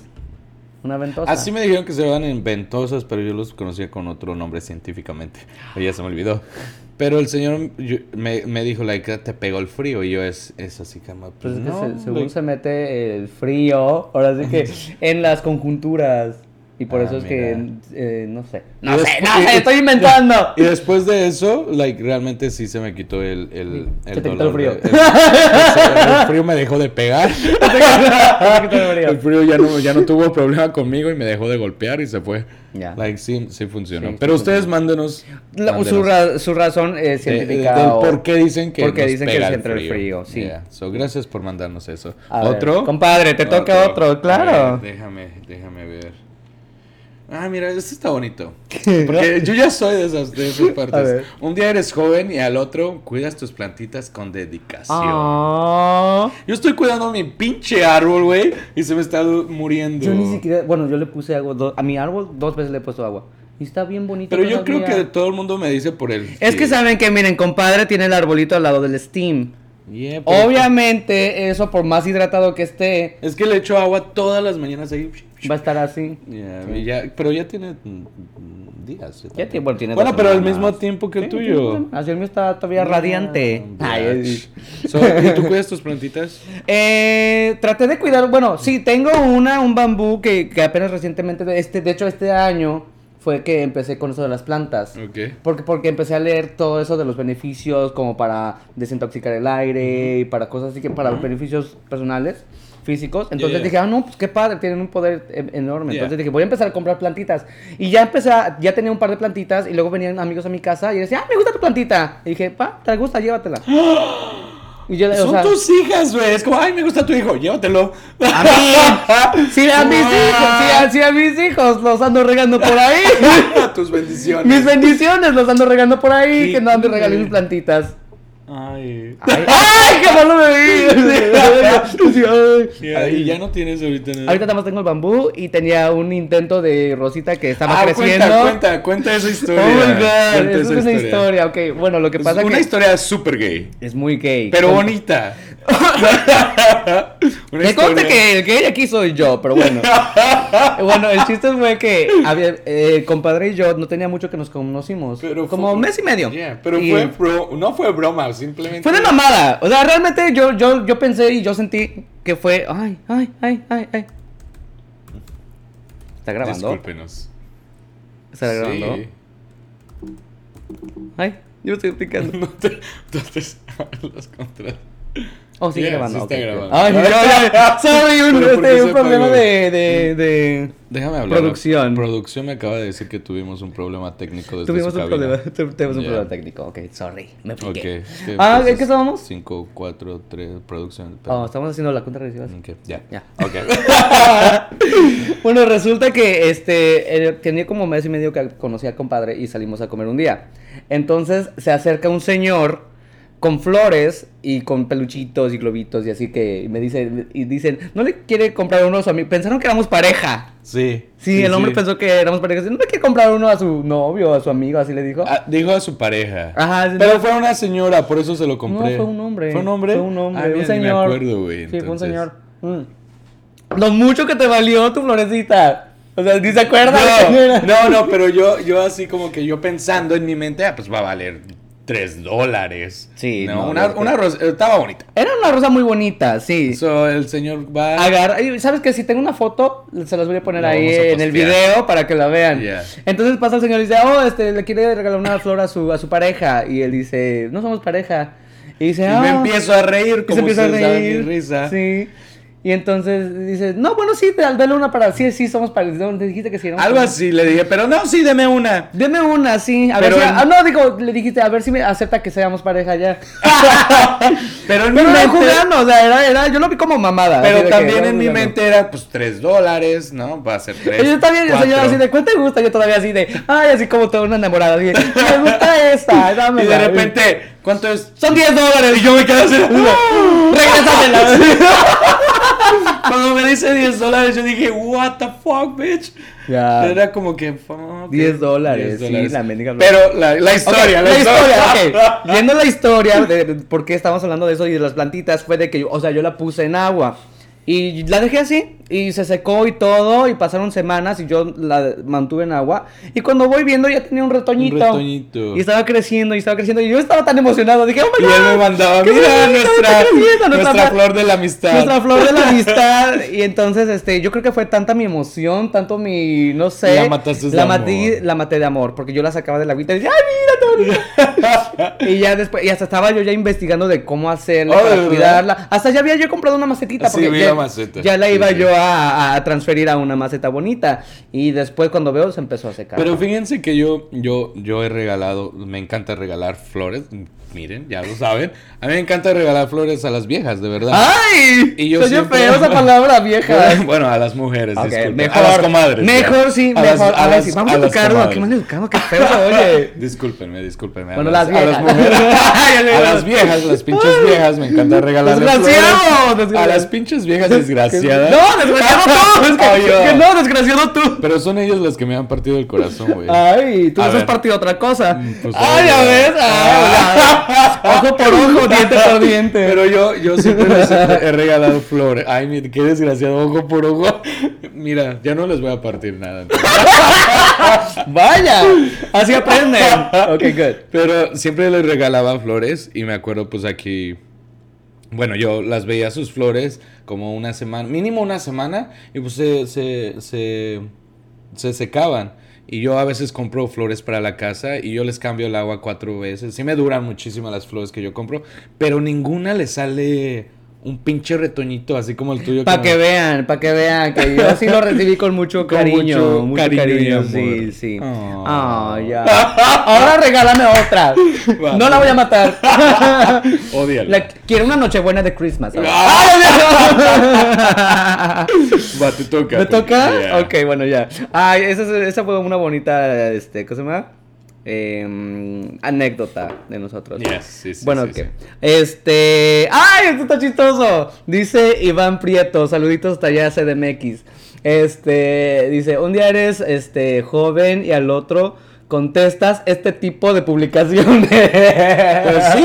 Una ventosa. Así me dijeron que se van en ventosas, pero yo los conocía con otro nombre científicamente. O ya se me olvidó. Pero el señor yo- me, me dijo, like, te pegó el frío. Y yo, es, es así como, Pues pues es que no, se- según like- se mete el frío, ahora sí que en las conjunturas. Y por Ah, eso es que, mira. eh, no sé. Y No sé, no sé, estoy inventando. Y después de eso, like, realmente sí se me quitó el, el, Sí, el se te quitó el frío. de- el, el frío me dejó de pegar. El frío ya no, ya no tuvo problema conmigo y me dejó de golpear y se fue. Ya. Like, sí, sí funcionó. Sí, sí Pero ustedes funcionó. mándenos. La- mándenos su, ra- su razón eh, de- científica. del o- por qué dicen que porque nos dicen que pega es entre el frío, sí. Yeah. So, gracias por mandarnos eso. A ver, ¿Otro? compadre, te toca otro, claro. A ver, déjame, déjame ver. Ah, mira, este está bonito. Porque yo ya soy de esas, de esas A partes. Un día eres joven y al otro cuidas tus plantitas con dedicación. Ah, Yo estoy cuidando mi pinche árbol, güey, y se me está muriendo. yo ni siquiera, bueno, yo le puse agua, do- a mi árbol dos veces le he puesto agua. Y está bien bonito. Pero yo creo que todo el mundo me dice por el. Es que saben que, miren, compadre tiene el arbolito al lado del steam. Yeah, Obviamente, eso por más hidratado que esté, Es que le echo agua todas las mañanas ahí. Va a estar así. Yeah, y ya- pero ya tiene días. Ya tiene, bueno, tiene Bueno, dos pero al mismo tiempo que el Sí, tuyo. sí, Así el mío está todavía radiante. Ah, Ay. So, ¿Y tú cuidas tus plantitas? Eh, traté de cuidar, bueno, sí, tengo una, un bambú que, que apenas recientemente, este, de hecho este año fue que empecé con eso de las plantas. Ok. Porque, porque empecé a leer todo eso de los beneficios como para desintoxicar el aire y para cosas así que para los beneficios personales, físicos. Entonces yeah. dije, ah, no, pues qué padre, tienen un poder e- enorme. Entonces dije, voy a empezar a comprar plantitas. Y ya empecé, a- ya tenía un par de plantitas y luego venían amigos a mi casa y decía, ah, me gusta tu plantita. Y dije, pa, ¿te gusta? Llévatela. Y yo, o Son sea, tus hijas, güey. Es como, ay, me gusta tu hijo, llévatelo. a mí, sí, a mis hijos, sí, a, sí, a mis hijos los ando regando por ahí. tus bendiciones. Mis bendiciones los ando regando por ahí, que no ando regalando mis plantitas. Ay. Ay, ¡Ay, qué malo me vi! Ya no tienes ahorita nada. Ahorita nada más tengo el bambú y tenía un intento de Rosita que estaba ah, creciendo. cuenta, cuenta, cuenta esa historia. Oh my god, Cuenta eso esa es una historia. Ok, bueno, lo que Es pasa una que historia súper gay. es muy gay. Pero Con- bonita. Una Me consta que el gay aquí soy yo, pero bueno. bueno, el chiste fue que había, eh, el compadre y yo no tenía mucho que nos conocimos. Pero como fue- un mes y medio. Yeah, pero Y- fue bro, no fue broma, simplemente. Fue de mamada. O sea, realmente yo, yo, yo pensé y yo sentí que fue. Ay, ay, ay, ay, ay. ¿Está grabando? Discúlpenos. ¿Está grabando? Sí. Ay, yo estoy picando. No te, no te los contras. Oh, sigue Yeah, grabando. sí está ok, ok. grabando. Ay, no, sorry, un, Pero ¿por este, un problema de, de, de... Déjame hablar. Producción. Producción me acaba de decir que tuvimos un problema técnico desde Tuvimos su un cabina. problema, tu- tuvimos un problema técnico. Ok, sorry, me piqué. Ah, ¿en qué estábamos? 5, 4, 3, producción. Oh, estamos haciendo la cuenta regresiva. Ok, ya. Ya. Ok. bueno, resulta que este eh, tenía como mes y medio que conocí al compadre y salimos a comer un día. Entonces se acerca un señor con flores y con peluchitos y globitos y así que me dice y dicen, "No le quiere comprar uno a su amigo." Pensaron que éramos pareja. Sí. Sí, el hombre pensó que éramos pareja. No le quiere comprar uno a su novio, a su amigo, así le dijo. Ah, dijo a su pareja. Ajá, sí, Pero no. fue una señora, por eso se lo compré. No, fue un hombre. ¿Fue un hombre? Fue un hombre, Ah, un señor. me acuerdo, güey. Sí, fue un señor. Mm. Lo mucho que te valió tu florecita. O sea, ni se acuerda. No, no, no, pero yo, yo así como que yo pensando en mi mente, ah, pues va a valer 3 dólares. Sí, No, no, una, una rosa, estaba bonita. Era una rosa muy bonita, sí. So, el señor va. Agarra, y ¿sabes que Si tengo una foto, se las voy a poner ahí a en el video para que la vean. Yeah. Entonces pasa el señor y dice, oh, este, le quiere regalar una flor a su, a su pareja. Y él dice, no somos pareja. Y dice, Y ah. me empiezo a reír Y se como empieza a reír. mi risa. Sí. Y entonces dice, no, bueno, sí, dale una para. Sí, sí, somos Te dijiste que sí. Algo así le dije, pero no, sí, deme una. Deme una, sí. A Pero ver si. en- Ah, no, digo, le dijiste, a ver si me acepta que seamos pareja ya. Pero en mi Pero era mente. jugando, o sea, era, era, yo lo vi como mamada. Pero que también en mi mente era pues 3 dólares, ¿no? Va a ser 3. Y yo también, el señor así de, ¿cuál te gusta? Yo todavía así de, ay, así como toda una enamorada. Así de, me gusta esta, Y dámela. de repente, ¿cuánto es? son 10 dólares. Y yo me quedé así. Regrésamela. Cuando me dice 10 dólares, yo dije, what the fuck, bitch. Ya. Era como que, fuck. 10 dólares, 10 sí, la mendiga Pero la, la historia, la historia, ok. Viendo la historia de de por qué estamos hablando de eso y de las plantitas, fue de que, o sea, yo la puse en agua. Y la dejé así. Y se secó y todo, y pasaron semanas y yo la mantuve en agua. Y cuando voy viendo ya tenía un retoñito. Un retoñito. Y estaba creciendo, y estaba creciendo. Y yo estaba tan emocionado. Dije, oh my Y él me mandaba, mira, nuestra, creciendo, nuestra flor de la amistad. nuestra flor de la amistad. Y entonces, este, yo creo que fue tanta mi emoción, tanto mi, no sé. La mataste de la amor. maté, la maté de amor, porque yo la sacaba de la agüita y decía, ¡ay, mira, y ya después, y hasta estaba yo ya investigando de cómo hacerla Oh, cuidarla. Hasta ya había yo comprado una macetita, Sí, porque vi ya, la maceta. ya la Sí, iba sí. yo a, a transferir a una maceta bonita. Y después cuando veo se empezó a secar. Pero fíjense que yo, yo, yo he regalado, me encanta regalar flores. Miren, ya lo saben. A mí me encanta regalar flores a las viejas, de verdad. ¡Ay! Y yo Soy siempre- feo esa palabra vieja. Bueno, a las mujeres, disculpen. mejor, a las comadres. Mejor ya. sí, A las- mejor. a ahora las- sí, vamos a tocarlo. Qué mal educado, qué feo oye. Discúlpenme, discúlpenme. Bueno, a las viejas. A las mujeres. A las viejas, las pinches viejas, me encanta regalarles Desgraciado, flores. desgraciado. A las pinches viejas desgraciadas. No, desgraciado tú. Es que, no, desgraciado tú. Pero son ellos las que me han partido el corazón, güey. Ay, tú A les has partido otra cosa. pues, Ay, ya ves. Ay. Ojo por ojo, diente por diente. Pero yo, yo siempre les he, regalado flores. Ay, mira, qué desgraciado, ojo por ojo. Mira, ya no les voy a partir nada. Vaya, así aprenden. Ok, good. Pero siempre les regalaba flores y me acuerdo pues aquí, bueno, yo las veía sus flores como una semana, mínimo una semana y pues se, se, se, se secaban. Y yo a veces compro flores para la casa y yo les cambio el agua cuatro veces. Sí me duran muchísimo las flores que yo compro, pero ninguna le sale un pinche retoñito así como el tuyo. Para que vean, para que vean que yo sí lo recibí con mucho Con cariño, mucho mucho, cariño cariño, amor. sí, sí. Oh. Ah, ya. Ahora regálame otra. No la voy a matar. Ódiala. La- quiero una nochebuena de Christmas. Va, te toca. ¿Me toca? Yeah. Ok, bueno, ya. Ay, esa, es- esa fue una bonita, este, ¿cómo se llama? Em, anécdota de nosotros. Yes, sí, sí, bueno, sí. Este. ¡Ay! Esto está chistoso. Dice Iván Prieto. Saluditos hasta allá, CDMX. Este. Dice: Un día eres este joven y al otro contestas este tipo de publicaciones. Pues sí,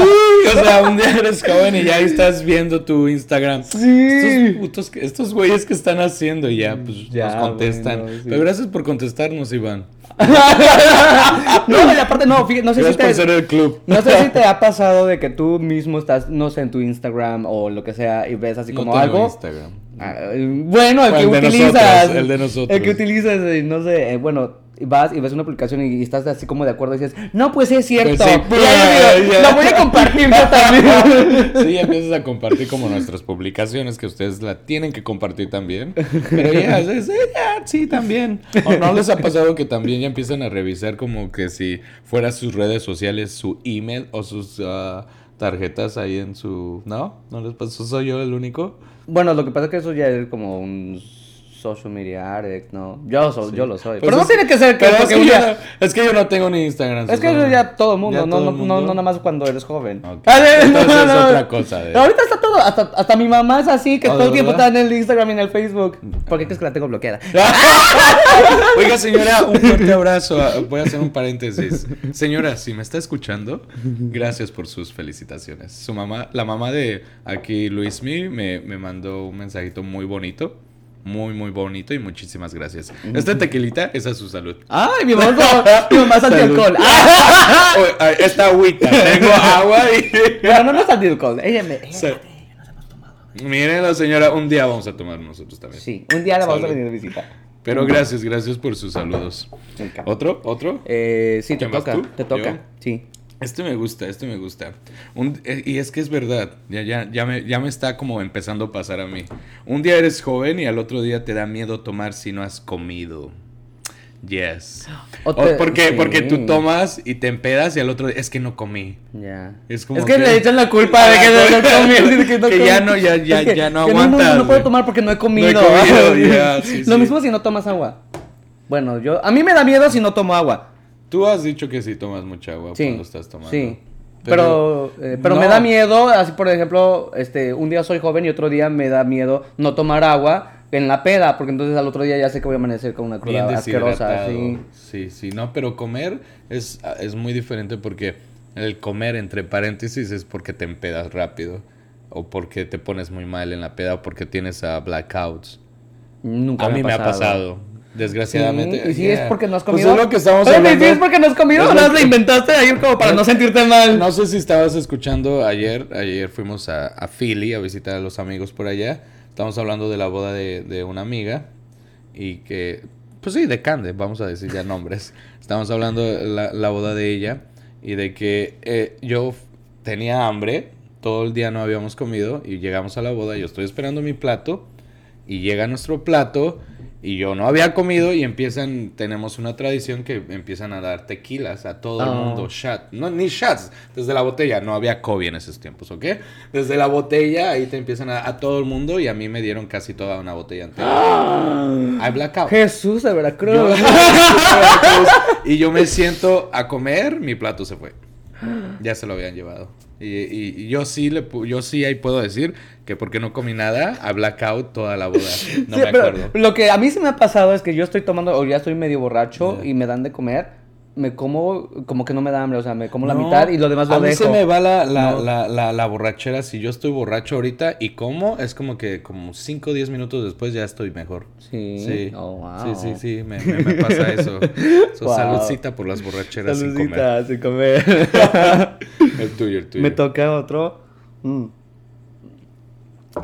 o sea, un día eres joven y ya estás viendo tu Instagram. Sí. Estos putos, estos güeyes que están haciendo y ya, pues Ya, nos contestan. bueno, sí. Pero gracias por contestarnos, Iván. no, y aparte, no, fíjate, no sé si Gracias te. ser el club. No sé si te ha pasado de que tú mismo estás, no sé, en tu Instagram o lo que sea y ves así No como tengo algo. Instagram. Ah, bueno, el que utilizas. nosotros, el de nosotros. El que utilizas, eh, no sé, eh, bueno, y vas y ves una publicación y, estás así como de acuerdo y dices, no, pues es cierto. Pues sí, Y ya digo, ya. lo voy a compartir yo también. Sí, empiezas a compartir como nuestras publicaciones que ustedes la tienen que compartir también. Pero ya, ya, sí, también. ¿O no les ha pasado que también ya empiezan a revisar como que si fuera sus redes sociales, su email o sus ah, tarjetas ahí en su... ¿No? ¿No les pasó? ¿Soy yo el único? bueno, lo que pasa es que eso ya es como un social media addict, ¿no? Yo, soy, yo lo soy. Pues pero no tiene que ser que pero es que, yo no, es que yo no tengo ni Instagram. Es que so- eso ya todo el mundo, ya no, todo no, el no, mundo. no nada más cuando eres joven. Ok. Ah, es otra cosa de- Ahorita está todo, hasta, hasta mi mamá es así, que ¿Ah, todo el tiempo está en el Instagram y en el Facebook. ¿Por qué crees que la tengo bloqueada? Oiga, señora, un fuerte abrazo. Ah, Voy a hacer un paréntesis. Señora, si me está escuchando, gracias por sus felicitaciones. Su mamá, la mamá de aquí, Luismi, me, me mandó un mensajito muy bonito. Muy, muy bonito y muchísimas gracias. Esta tequilita es a su salud. Ay, mi mamá, mi mamá es antialcohol. Ah, esta agüita, tengo agua y... Bueno, no, no es antialcohol. Ella me. ella- Se- Mírenlo, señora, un día vamos a tomar nosotros también. Sí, un día la vamos a venir de visita. Pero gracias, gracias por sus saludos. ¿Otro? ¿Otro? Eh, sí, te ¿Quién vas toca. tú? Te toca. ¿Yo? Sí. Este me gusta, este me gusta. Un- eh, y es que es verdad, ya, ya, ya, me, ya me está como empezando a pasar a mí. Un día eres joven y al otro día te da miedo tomar si no has comido. Yes. O O te- porque, sí. porque tú tomas y te empedas y al otro día es que no comí. Ya. Es como que, que- le echan la culpa de que no, no comí, que no Que ya no, ya- ya- Es que- ya no aguantas, No, no, puedo tomar porque no he comido. He comido, ya, sí, Lo sí. mismo si no tomas agua. Bueno, yo. A mí me da miedo si no tomo agua. Tú has dicho que sí tomas mucha agua Sí. cuando estás tomando. Sí. Pero, eh, pero me da miedo, así por ejemplo, este, un día soy joven y otro día me da miedo no tomar agua en la peda, porque entonces al otro día ya sé que voy a amanecer con una cruda asquerosa. Sí. Sí, sí, no, pero comer es, es muy diferente porque el comer, entre paréntesis, es porque te empedas rápido. O porque te pones muy mal en la peda o porque tienes a blackouts. Nunca A mí me ha pasado. Desgraciadamente. Sí, y si Yeah. es porque no has Pues comido. es lo que estamos Oye, hablando. Si es porque no has comido, Es o lo no que- le inventaste ahí como para no sentirte mal. No sé si estabas escuchando ayer. Ayer fuimos a, a Philly a visitar a los amigos por allá. Estamos hablando de la boda de, de una amiga. Y que. Pues sí, de Cande, vamos a decir ya nombres. Estamos hablando de la, la boda de ella. Y de que eh, yo tenía hambre. Todo el día no habíamos comido. Y llegamos a la boda. Yo estoy esperando mi plato. Y llega nuestro plato. Y yo no había comido. Y empiezan. Tenemos una tradición que empiezan a dar tequilas a todo el Oh. mundo. Shot. No, ni shots. Desde la botella. No había COVID en esos tiempos, ¿ok? Desde la botella. Ahí te empiezan a, a todo el mundo. Y a mí me dieron casi toda una botella entera. I blackout. Jesús de Veracruz. Yo- y yo me siento a comer, mi plato se fue. Ya se lo habían llevado. Y, y- y yo sí le yo sí ahí puedo decir que porque no comí nada, a blackout toda la boda. No Sí, me acuerdo. Lo que a mí sí me ha pasado es que yo estoy tomando, o ya estoy medio borracho y me dan de comer. Me como, como que no me da hambre, o sea, me como la mitad y lo demás lo a mí dejo. se me va la, la, No. la, la, la borrachera. Si yo estoy borracho ahorita y como, es como que como 5 o 10 minutos después ya estoy mejor. Sí. Sí, Oh, wow. sí, sí, sí, me, me- me pasa eso. So, Wow. Saludcita por las borracheras sin comer. Saludcita, sin comer. El tuyo, el tuyo. me toca otro. Mm.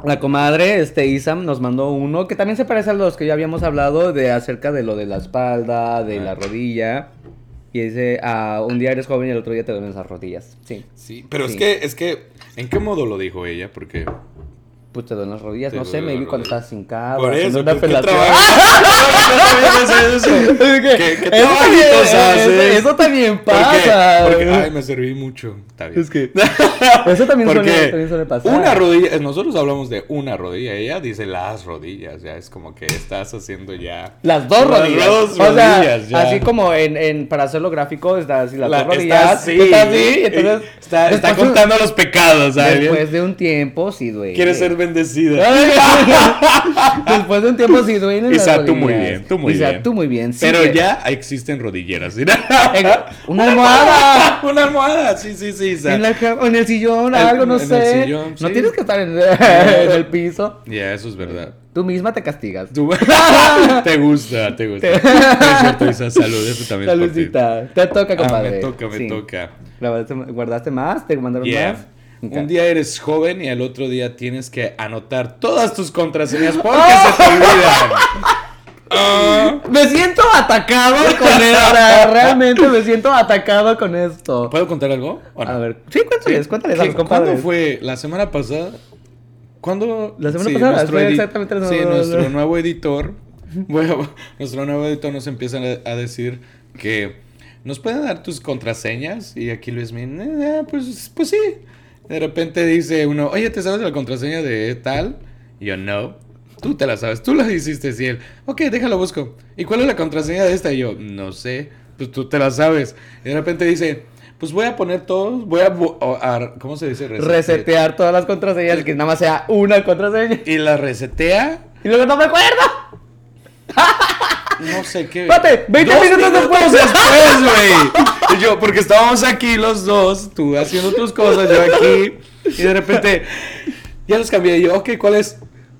La comadre, este, Isam, nos mandó uno que también se parece a los que ya habíamos hablado de acerca de lo de la espalda, de la Ah. rodilla. Y dice, ah, un día eres joven y el otro día te duelen las rodillas. Sí. Sí, pero Sí. es que, es que, ¿en qué modo lo dijo ella? Porque... Pues te duelen las rodillas, no sé, maybe las cuando estás hincado. Por eso, una pues, ¿qué trabajo? ¿Qué, Eso trabajitos también- haces? Eso también ¿Por qué? pasa. Porque, ay, me serví mucho. Está bien. Es que eso también suele, también suele pasar. una rodilla, nosotros hablamos de una rodilla, ella dice las rodillas, ya es como que estás haciendo ya... Las dos Las rodillas. dos o sea, rodillas, ya. así como en, en para hacerlo gráfico, está así las La- dos está rodillas. estás así, entonces está, está contando los pecados, ¿sabes? Después de un tiempo sí duele. Quiere ser bendecida. Después de un tiempo sí duele. Y sea, tú muy bien, tú muy y sea, bien. tú muy bien. Pero ya existen rodilleras. Una almohada. Una almohada, sí, sí, sí. o sea, En, la cama, o en el sillón, En- algo, no en el sé. sillón, No sí. tienes que estar en, en el piso. Ya, eso es verdad. Tú misma te castigas. Tú- te gusta, te gusta. Es cierto, Isa, salud, eso también es por ti. Saludcita. Te toca, Ah, compadre. me toca, me Sí. toca. ¿Guardaste, guardaste más? ¿Te mandaron Yeah. más? Un día eres joven y al otro día tienes que anotar todas tus contraseñas porque se te olvidan. Me siento atacado con esto. Realmente me siento atacado con esto. ¿Puedo contar algo? ¿O no? A ver, sí, cuéntales, cuéntales a ¿Qué- los compadres. ¿Cuándo fue? ¿La semana pasada? ¿Cuándo? La semana pasada, nuestro exactamente la Sí, semana nuestro pasada. nuevo editor. Bueno, nuestro nuevo editor nos empieza a decir que nos pueden dar tus contraseñas. Y aquí Luis Min, "Eh, pues, pues sí. De repente dice uno, oye, ¿te sabes la contraseña de tal? Y yo, no. Tú te la sabes, tú la hiciste, y él, ok, déjalo busco. ¿Y cuál es la contraseña de esta? Y yo, no sé, pues tú te la sabes. Y de repente dice, pues voy a poner todos, voy a, a- ¿cómo se dice? Resetear. Resetear todas las contraseñas, que nada más sea una contraseña. Y la resetea, Y luego no me acuerdo. No sé qué. Espérate, 20 Dos minutos después. después, güey. Yo, porque estábamos aquí los dos, tú haciendo tus cosas, yo aquí. Y de repente, ya los cambié. Y yo, ok, ¿cuál es?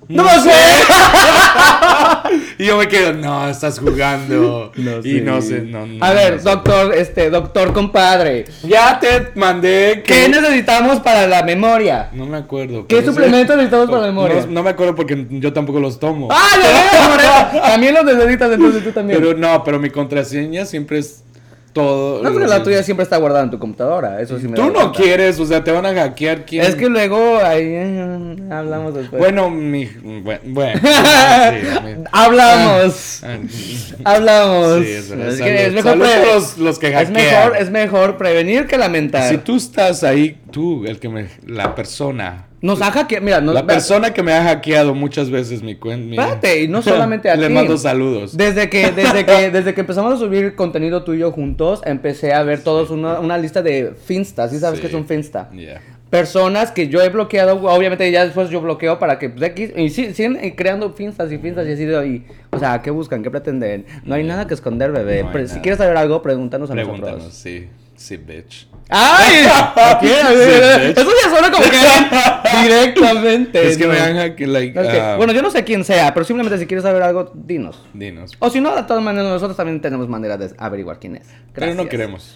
¡No sé! Y yo me quedo, no, estás jugando. No y sé. no sé, no, no. A ver, no sé. doctor, este, doctor compadre. Ya te mandé que. ¿Qué necesitamos para la memoria? No me acuerdo. ¿Qué suplementos necesitamos para la memoria? No, no me acuerdo porque yo tampoco los tomo. ¡Ah, ya. También los necesitas, entonces tú también. Pero no, pero mi contraseña siempre es todo. no, porque la tuya siempre está guardada en tu computadora, eso sí me Tú no cuenta. quieres, o sea, te van a hackear. ¿quién? Es que luego ahí eh, hablamos después. Bueno, mi. Bueno. bueno sí, hablamos. Ah, hablamos. Sí, es. Es que es mejor, los- los que es hackean. mejor, es mejor prevenir que lamentar. Si tú estás ahí, tú, el que me. La persona. Nos ha hackeado, mira, nos, la persona que me ha hackeado muchas veces mi cuenta. Espérate, y no solamente a Le ti. mando saludos. Desde que, desde que, desde que empezamos a subir contenido tuyo juntos, empecé a ver todos una, una lista de Finsta, ¿sí sabes Sí. qué es un Finsta? Personas que yo he bloqueado, obviamente ya después yo bloqueo para que pues, X, y sí, siguen eh, creando Finstas y Finstas y así de ahí. O sea, ¿qué buscan? ¿Qué pretenden? No hay nada que esconder, bebé. No si nada. quieres saber algo, pregúntanos a Pregúntanos, nosotros. sí. Sí, bitch. ¡Ay! ¿Qué? bitch. Eso ya suena como que directamente. Es que ¿no? me han que, like, ah, Bueno, yo no sé quién sea, pero simplemente si quieres saber algo, dinos. dinos. O si no, de todas maneras, nosotros también tenemos manera de averiguar quién es. Pero no queremos.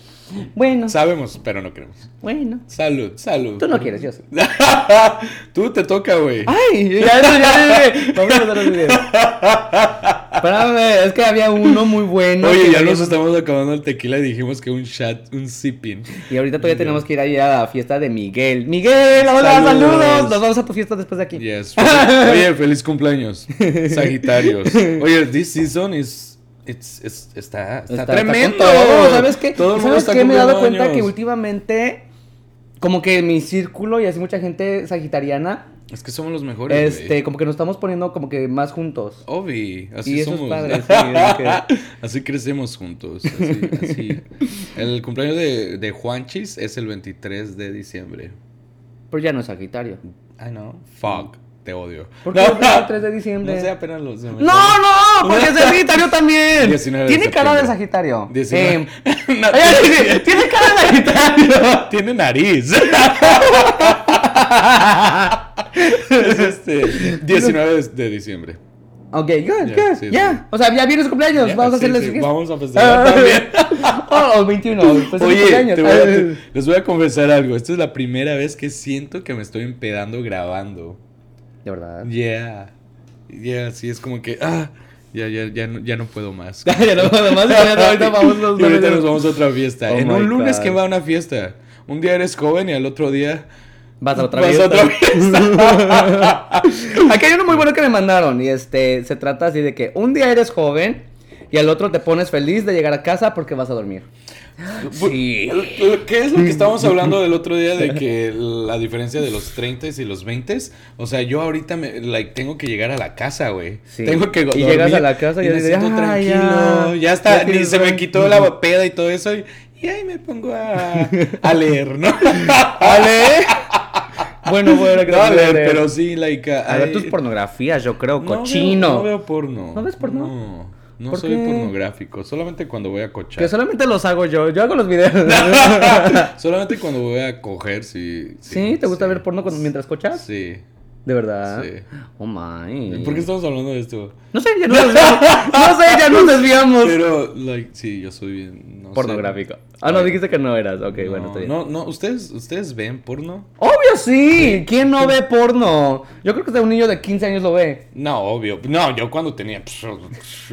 Bueno, Sabemos, pero no queremos. bueno. Salud, salud. Tú no quieres, yo sí. Tú te toca, güey. ¡Ay! Ya, ya, ya, ya. Vamos a los videos. Espérame, es que había uno muy bueno. Oye, ya nos estamos acabando el tequila y dijimos que un shot, un sipping. Y ahorita todavía tenemos que ir ahí a la fiesta de Miguel. ¡Miguel! ¡Hola! Saludos. ¡Saludos! Nos vamos a tu fiesta después de aquí. Yes. Oye, feliz cumpleaños. Sagitarios. Oye, this season is it's, it's- está, está, Está- está tremendo. con todo. ¿Sabes qué? Todo ¿Sabes está qué? Me he dado cuenta que últimamente, como que mi círculo y así mucha gente sagitariana, Es que somos los mejores. este, güey. como que nos estamos poniendo como que más juntos. Obi, así Y somos. sí, que- así crecemos juntos. Así, así. El cumpleaños de, de Juanchis es el 23 de diciembre. Pero ya no es sagitario. I know. Fuck. Te odio. ¿Por qué el 23 de diciembre? No sé, apenas los. No, no, porque es Sagitario también. 19 de Tiene cara de. Sagitario. 19. Eh, No, ay, sí, sí, tiene cara de Sagitario. Tiene nariz. es este 19 de, de diciembre. Ok, good, Ya, good, sí, ya. sí. O sea, ya viene su cumpleaños. Ya, Vamos a hacerle sí. Vamos a festejar también. oh, 21. Pues Oye, cumpleaños. te voy a- te- les voy a confesar algo. Esta es la primera vez que siento que me estoy empedando grabando. De verdad. Yeah. Yeah, sí, es como que. Ah, ya, ya, ya, no, ya no puedo más. ya no puedo más. Ahorita vamos los Y ahorita nos vamos a otra fiesta. Oh en un lunes, God. ¿quién va a una fiesta? Un día eres joven y al otro día. Vas a otra vas fiesta. a otra fiesta. Aquí hay uno muy bueno que me mandaron. Y este, se trata así de que un día eres joven y al otro te pones feliz de llegar a casa porque vas a dormir. Sí. ¿Qué es lo que estábamos hablando del otro día de que la diferencia de los 30 y los 20? O sea, yo ahorita me, like, tengo que llegar a la casa, güey. Sí. Tengo que Y dormir llegas a la casa y y ya me dices, siento "Ah, tranquilo. ya, Ya, está, ya ni se me quitó la peda y todo eso. Y, y ahí me pongo a, a leer, ¿no? ¿Ale? Bueno, bueno, No a leer, pero sí, like. A ver tus pornografías, yo creo, veo- cochino. No veo porno. ¿No ves porno? No, no ¿Por soy qué? pornográfico. Solamente cuando voy a cochar. Que solamente los hago yo. Yo hago los videos. Solamente cuando voy a coger, sí. ¿Sí? ¿Te gusta sí. ver porno cuando- mientras cochas? Sí. ¿De verdad? Sí. Oh my. ¿Por qué estamos hablando de esto? No sé, ya nos desviamos. no sé, ya nos desviamos. Pero, like, sí, yo soy bien. No sé. Pornográfico. Ah, no, dijiste que no eras. Ok, no, bueno, está bien. No, no, ¿ustedes, ¿ustedes ven porno? Obvio sí. ¿Quién no ve porno? Yo creo que hasta un niño de 15 años lo ve. No, obvio. No, yo cuando tenía.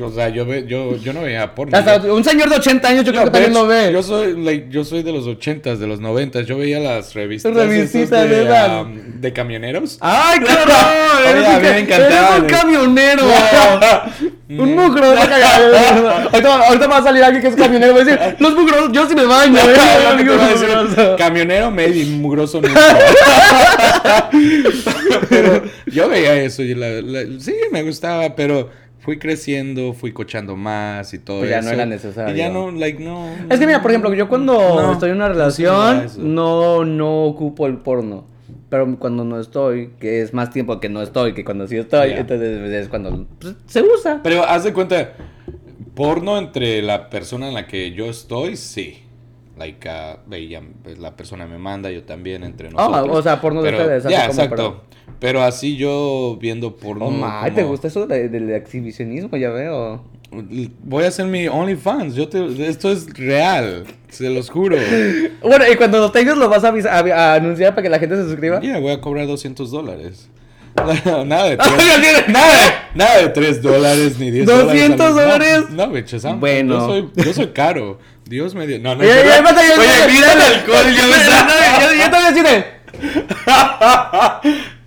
O sea, yo, ve, yo, yo no veía porno. Hasta Yo- un señor de 80 años yo creo que también lo ve. Yo soy, like, yo soy de los ochentas, de los noventas. Yo veía las revistas. Revistitas de de, um, de camioneros. ¡Ay, Oye, Eres, a un, mí me ca- encantaban. eres un camionero. un mugro. ahorita, ahorita va a salir alguien que es camionero y va a decir, los mugros, yo sí me baño. Mugroso". Camionero, maybe, mugroso pero yo veía eso y la, la- sí, me gustaba, pero fui creciendo, fui cochando más y todo Pues ya eso. no era necesario. Y ya no, like, no. Es que mira, por ejemplo, yo cuando No, estoy en una no relación, no, no ocupo el porno. Pero cuando no estoy, que es más tiempo que no estoy que cuando sí estoy, entonces es cuando pues, se usa. Pero haz de cuenta, porno entre la persona en la que yo estoy, sí. Like, ah, ella- pues, la persona me manda, yo también, entre Ah, nosotros. o sea, porno de Pero- ustedes, así Ya, exacto. Pero así yo viendo porno. Oh, my, ¿te como- gusta eso de- del exhibicionismo? Ya veo. Voy a hacer mi OnlyFans. Yo te, esto es real. Se los juro. Bueno, y cuando lo tengas lo vas a, a- a anunciar para que la gente se suscriba. Ya, voy a cobrar 200 dólares. nada de 3 nada, nada de 3 dólares ni 10 dólares. 200 al- no, dólares. No, bicho, Bueno. Yo soy, yo soy caro. Dios me dio. No, no. Ya, ya, ya, Oye, mira el alcohol. A decir de-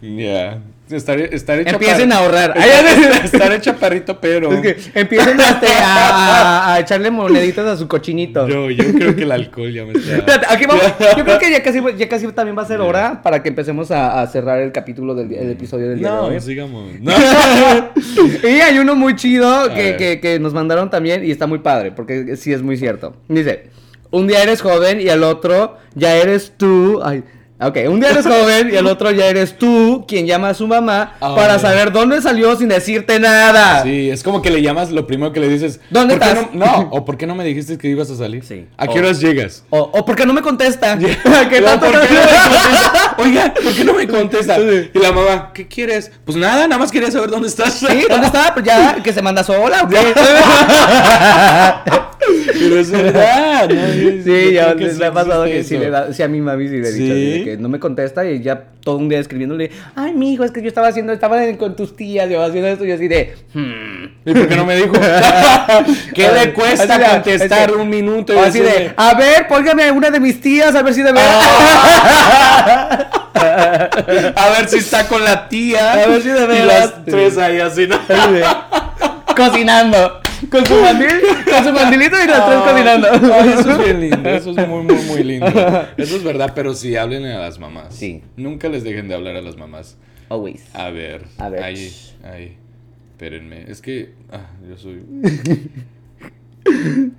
Ya. Estaré Empiecen a ahorrar. Ya, estaré chaparrito, pero. Es que empiecen este, a, a- a echarle moneditas a su cochinito. Yo, yo creo que el alcohol ya me está. Aquí vamos. Yo creo que ya casi, ya casi también va a ser hora para que empecemos a, a cerrar el capítulo del el episodio del día de No, hoy. sigamos. No. y hay uno muy chido que, que, que nos mandaron también y está muy padre, porque sí es muy cierto. Dice, un día eres joven y al otro ya eres tú. Ay, Ok, un día eres joven y el otro ya eres tú quien llama a su mamá Ah, para saber dónde salió sin decirte nada. Sí, es como que le llamas lo primero que le dices. ¿Dónde ¿por qué estás? No, no, o ¿por qué no me dijiste que ibas a salir? Sí. ¿A O- qué horas llegas? O, o porque no me contesta. ¿Qué tanto ¿por qué no me contesta? Oiga, ¿por qué no me contesta? Y la mamá, ¿qué quieres? Pues nada, nada más quería saber dónde estás. Sí, ¿dónde está? Pues ya, que se manda sola, ¿o qué? Pero es verdad. ¿no? Yo Sí, ya creo que le, ha pasado que sí, le da, sí, a mi mami sí le he dicho, ¿Sí? Que no me contesta y ya todo un día escribiéndole, ay, mi hijo, es que yo estaba haciendo, estaba en- con tus tías, yo haciendo esto, y así de, hmm. ¿Y por qué no me dijo? ¿Qué le cuesta contestar así- un minuto? y así de, a ver, póngame una de mis tías, a ver si de verdad. A ver si está con la tía. A ver si de Y las tres ahí así, ¿no? Cocinando. Con su mandil, con su mandilito y las tres cocinando. Ay, eso es bien lindo, eso es muy, muy, muy lindo. Eso es verdad, pero sí, hablen a las mamás. Sí. Nunca les dejen de hablar a las mamás. Always. A ver. A ver. Ahí, ahí. Espérenme. Es que. Ah, yo soy.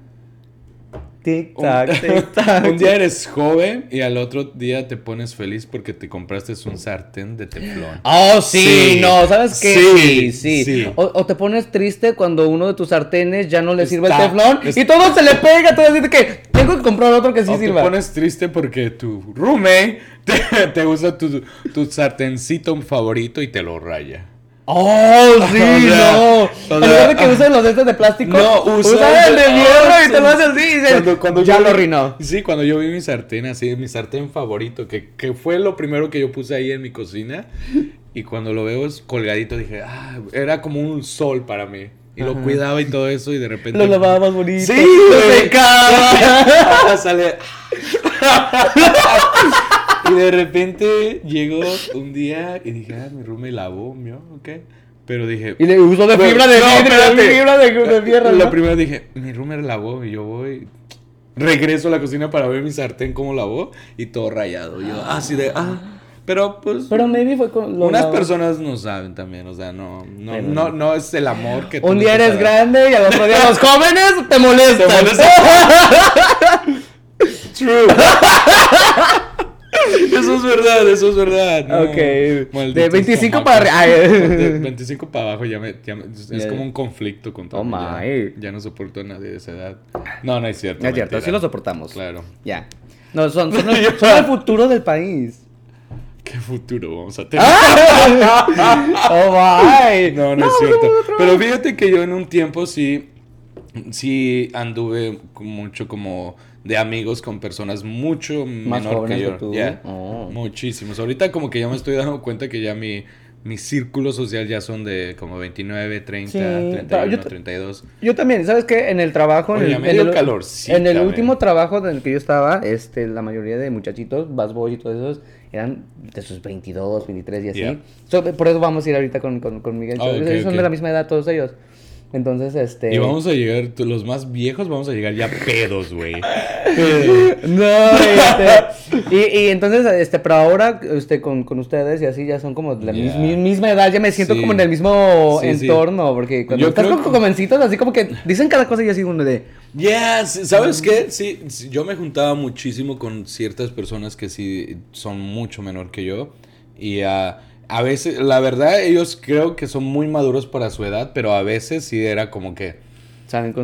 Tic Un, tac, tic tac. un día eres joven y al otro día te pones feliz porque te compraste un sartén de teflón. Oh, sí, Sí. no, ¿sabes qué? Sí, Sí, sí. sí. O, o te pones triste cuando uno de tus sartenes ya no le sirve el Está- teflón y todo se le pega, todo así de que tengo que comprar otro que sí o te sirva. pones triste porque tu roommate te, te usa tu, tu sartencito favorito y te lo raya. Oh, sí, O sea, no. o en lugar de que sea, usen los estos de plástico, No, usa usa el de hierro Ah, y te lo hace así y Cuando, cuando ya yo lo arruinó. Sí, cuando yo vi mi sartén así, mi sartén favorito, que, que fue lo primero que yo puse ahí en mi cocina. Y cuando lo veo es colgadito, dije, ah, era como un sol para mí. Y lo cuidaba y todo eso, y de repente. Lo lavaba más bonito. Sí, lo secaba. Sale. y de repente llegó un día y dije, ah, mi room me lavó, mío, ok. Pero dije. Y le usó de fibra de no, vidrio, de fibra de, dije, mi roomer lavó y yo voy. Regreso a la cocina para ver mi sartén cómo lavó y todo rayado. Yo así de, ah. Pero pues. Pero maybe fue con lo unas lavó. personas no saben también, o sea, no, no, no, no es el amor que Un día eres grande y al otro día los jóvenes te molestan. Te molesta. True. Es verdad, eso es verdad. no. Ok. De Malditos 25 chamacos. para arri- ay. De 25 para abajo ya me, ya me- es como un conflicto contra Oh, mí, ya. my. Ya, no soporto a nadie de esa edad. No, no es cierto. No es cierto, sí lo soportamos. Claro. Ya. No, son, son, el, son el futuro del país. ¿Qué futuro vamos a tener? oh, my. No, no es cierto. Pero fíjate que yo en un tiempo sí, sí anduve con mucho como de amigos con personas mucho Más menor que yo. que tú. Oh. Muchísimos. Ahorita como que ya me estoy dando cuenta que ya mi, mi círculo social ya son de como 29, 30, Sí, 31, pero yo te- 32. Yo también, ¿sabes qué? En el trabajo, en el, me en el- en último trabajo en el que yo estaba, este, la mayoría de muchachitos, Bass Boy y todos esos, eran de sus 22, 23 y así. Yeah. So, por eso vamos a ir ahorita con, con, con Miguel. Ellos son de la misma edad todos ellos. Entonces, este... Y vamos a llegar, los más viejos vamos a llegar ya pedos, güey. No, este, y, y entonces, este, pero ahora, este, con, con ustedes y así ya son como de la mis- misma edad, ya me siento Sí. como en el mismo Sí, sí. entorno, porque cuando Yo estás con que- jovencitos, así como que dicen cada cosa y así uno de... Ya, sí, ¿sabes qué? Sí, yo me juntaba muchísimo con ciertas personas que sí son mucho menor que yo. Y ah, a veces, la verdad, ellos creo que son muy maduros para su edad, pero a veces sí era como que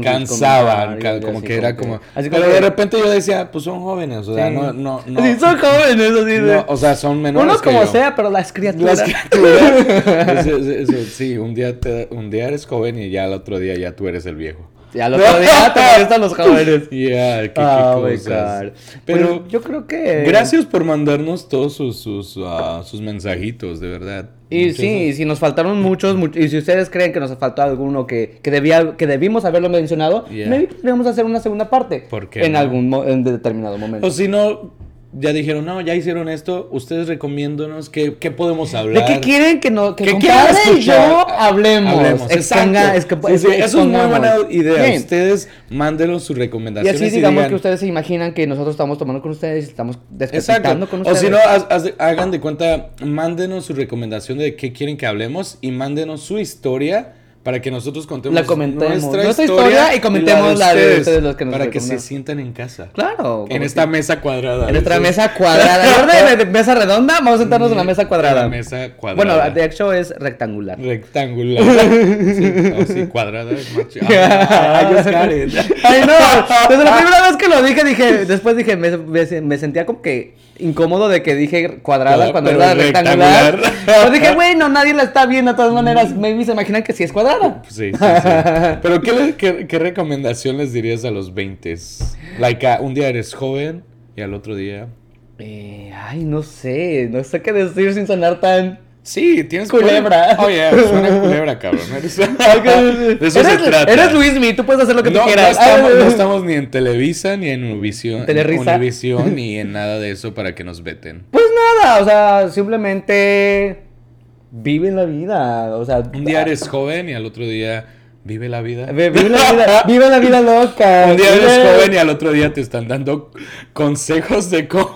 cansaban, ca- como que era como... así pero de repente yo decía, pues son jóvenes, o sea, Sí. no, no, no. Sí, son jóvenes, así de... no, o sea, son menores que como yo. sea, pero las criaturas. Las sí, un día, te- un día eres joven y ya al otro día ya tú eres el viejo. Y al otro día te molestan los jóvenes. Ya, qué, qué Ah, cosas. Pero Pues, yo creo que... Gracias por mandarnos todos sus, sus, sus mensajitos, de verdad. Y Muchas sí, si nos faltaron muchos, much- y si ustedes creen que nos faltó alguno que, que, debía, que debimos haberlo mencionado, Yeah. maybe podríamos hacer una segunda parte. ¿Por qué En no? algún en determinado momento. O si no, ya dijeron, no, ya hicieron esto, ustedes recomiéndonos qué, qué podemos hablar. ¿De qué quieren que, no, que ¿Qué y yo hablemos? Hablemos, Exponga- exacto. es que- Sí, sí, es muy expongamos. buena idea. Bien. Ustedes mándenos sus Y recomendaciones. así digamos digan- que ustedes se imaginan que nosotros estamos tomando con ustedes y estamos despertando con O ustedes. si no, haz- haz- hagan de cuenta, mándenos su recomendación de qué quieren que hablemos y mándenos su historia para que nosotros contemos La comentemos. Nuestra historia y comentemos la de ustedes, los que nos Para que se sientan en casa. Claro. En esta que- mesa cuadrada. En nuestra mesa cuadrada. En orden de- de mesa redonda, vamos a sentarnos en la mesa cuadrada. La mesa cuadrada. Bueno, de hecho es rectangular. Rectangular. sí, sí, cuadrada es chido. Ay, Oscar. Ay, no. Desde la primera vez que lo dije, dije, después dije, me, me- me sentía como que incómodo de que dije cuadrada No, cuando era rectangular. Pero dije, güey, no, nadie la está viendo de todas maneras. Maybe se imaginan que sí es cuadrada. Sí, sí, sí. Pero ¿qué, le- qué, qué recomendación les dirías a los 20? Like, un día eres joven y al otro día... Eh, ay, no sé, no sé qué decir sin sonar tan... Sí, tienes Culebra. Oye, suena culebra, cabrón. Eres- De eso eres, se trata. eres Luismi, tú puedes hacer lo que no, tú no quieras. estamos, Ay, no estamos ni en Televisa, ni en Univision. Univision, ni en nada de eso para que nos veten. Pues nada, o sea, simplemente vive la vida, o sea, Un día eres joven y al otro día vive la vida. Ve- Vive la vida, vive la vida loca. Un día eres Vive- joven y al otro día te están dando consejos de cómo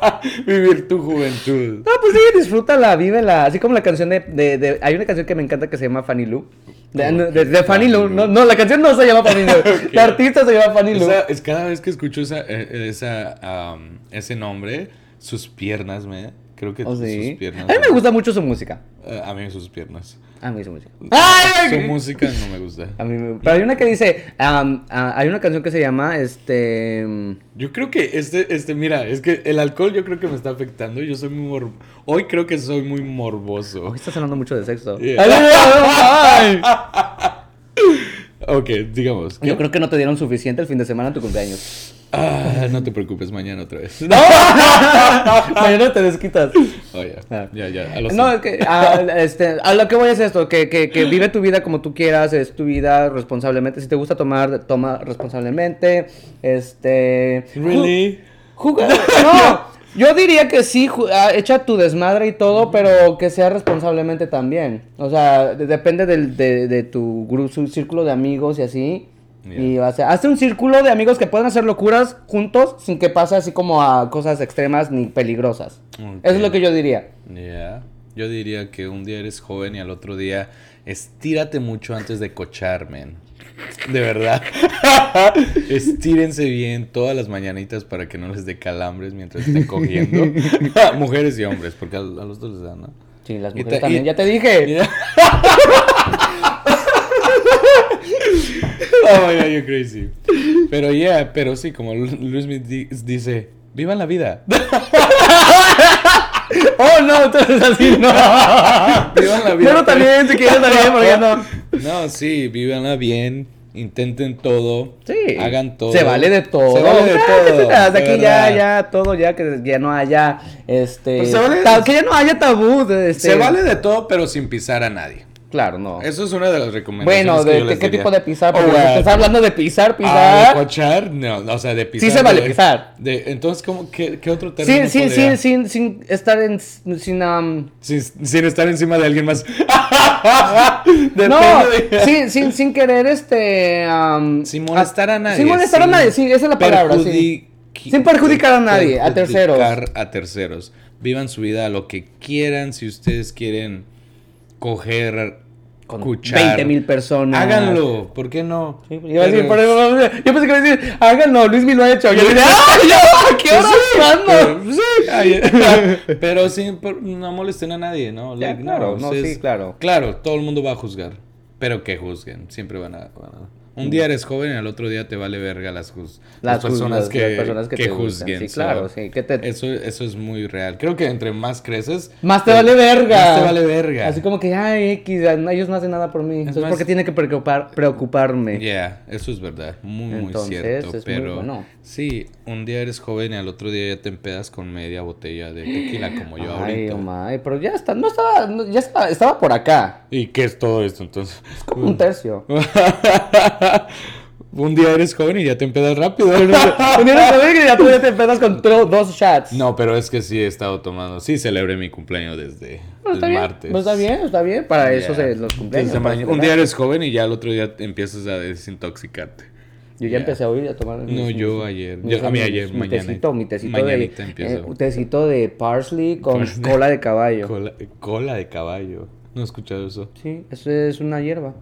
vivir tu juventud. No, pues sí, disfrútala, vívela. Así como la canción de, de, de- Hay una canción que me encanta que se llama Fanny Lu. De, de- de Fanny. Fanny No, la canción no se llama Fanny Lu. Ok. La artista se llama Fanny. Esa- es cada vez que escucho esa, eh, esa, um, ese nombre, sus piernas, me. Creo que ¿Oh, sí? sus piernas. A mí me gusta mucho su música. Eh, a mí sus piernas. A mí su música. Su música no me gusta. A mí me- Pero hay una que dice. ah, hay una canción que se llama. Este. Yo creo que este, este, mira, es que el alcohol yo creo que me está afectando. Yo soy muy mor Hoy creo que soy muy morboso. Hoy estás hablando mucho de sexo. Yeah. Ay, ay, Ok, digamos. Yo creo que no te dieron suficiente el fin de semana en tu cumpleaños. Ah, no te preocupes, mañana otra vez. Mañana te desquitas. Oh, ya, Ah. ya, a lo No, es que, a, este, a lo que voy es esto, que, que, que vive tu vida como tú quieras, es tu vida responsablemente. Si te gusta tomar, toma responsablemente. Este. Really? Juga- No, yo diría que sí, ah, echa tu desmadre y todo, pero que sea responsablemente también. O sea, de- depende del, de, de tu grupo, círculo de amigos y así. Y o sea, hazte un círculo de amigos que puedan hacer locuras juntos sin que pase así como a cosas extremas ni peligrosas. Eso es lo que yo diría. Ya. Yo diría que un día eres joven y al otro día estírate mucho antes de cochar, men. De verdad. Estírense bien todas las mañanitas para que no les dé calambres mientras estén cogiendo. Mujeres y hombres, porque a, a los dos les dan, ¿no? Sí, las mujeres también, y- ya te dije. Mira. Oh, yeah, you're crazy. Pero yeah, pero sí, como Lu- Luis dice, vivan la vida. Oh, no, entonces así no. Vivan la vida. Pero también, si quieres también, porque no. No, sí, vívanla bien, intenten todo, Sí. hagan todo. Se vale de todo. Se vale de Ah, todo. De aquí ya, verdad. ya, todo, ya, que ya no haya, este... Pues se vale- ta- que ya no haya tabú. de, Este, Se vale de todo, pero sin pisar a nadie. Claro, no. Eso es una de las recomendaciones. Bueno, que de, yo ¿qué, les qué diría. tipo de pisar? Oh, bueno. estás hablando de pisar, Ah, pisar. de cochar, no, o sea, de pisar. Sí se vale de- pisar. De, entonces, ¿cómo, qué, qué otro término sin, sin, podría- sin, sin, sin estar en... Sin, um, sin, sin estar encima de alguien más. No, de- sin, sin, sin querer, este... um, Sin molestar a nadie. Sin molestar a nadie, sí, esa es la palabra, sí. Sin perjudicar a nadie, a terceros. perjudicar a terceros. Vivan su vida a lo que quieran. Si ustedes quieren coger, Con cuchar, 20 mil personas. Háganlo. ¿Por qué no? Sí, iba a decir, Pero- por ejemplo, yo pensé que iba a decir, háganlo, Luis Mil lo ha hecho. Yo diría, ¡ah, yo, qué hora Pero, sí, pero sin por- no molesten a nadie, ¿no? Ya, Like, claro, no, ustedes- sí, claro. Claro, todo el mundo va a juzgar, pero que juzguen, siempre van a... van a- Un día eres joven y al otro día te vale verga las, juz- las, Las personas, que, las personas que que te juzguen. Sí, so, claro, sí, que te- eso, eso es muy real. Creo que entre más creces... Más te vale verga. Más te vale verga. Así como que, ay, X, ellos no hacen nada por mí. Entonces, más- ¿por qué tiene que preocupar, preocuparme? Yeah, eso es verdad, muy, Entonces, muy cierto. es muy pero bueno. sí, un día eres joven y al otro día ya te empedas con media botella de tequila como yo Ay, ahorita. Omar, pero ya está, no estaba, no, ya estaba, estaba por acá. ¿Y qué es todo esto entonces? Como un tercio. un día eres joven y ya te empedas rápido. Un día de que ya tú ya te empiezas con dos shots. no, pero es que sí he estado tomando. Sí, celebré mi cumpleaños desde el bien, martes. pues está bien, está bien. Para eso Yeah. se los cumpleaños. Ma- un día eres joven y ya el otro día empiezas a desintoxicarte. Yo ya Yeah. empecé hoy a tomar. No, yo ayer. Yo- a mí ayer, mañana. Tecito, mi tecito Mañanita de. empiezo. eh, tecito de parsley con cola de caballo. Cola, cola de caballo. No he escuchado eso. Sí, eso es una hierba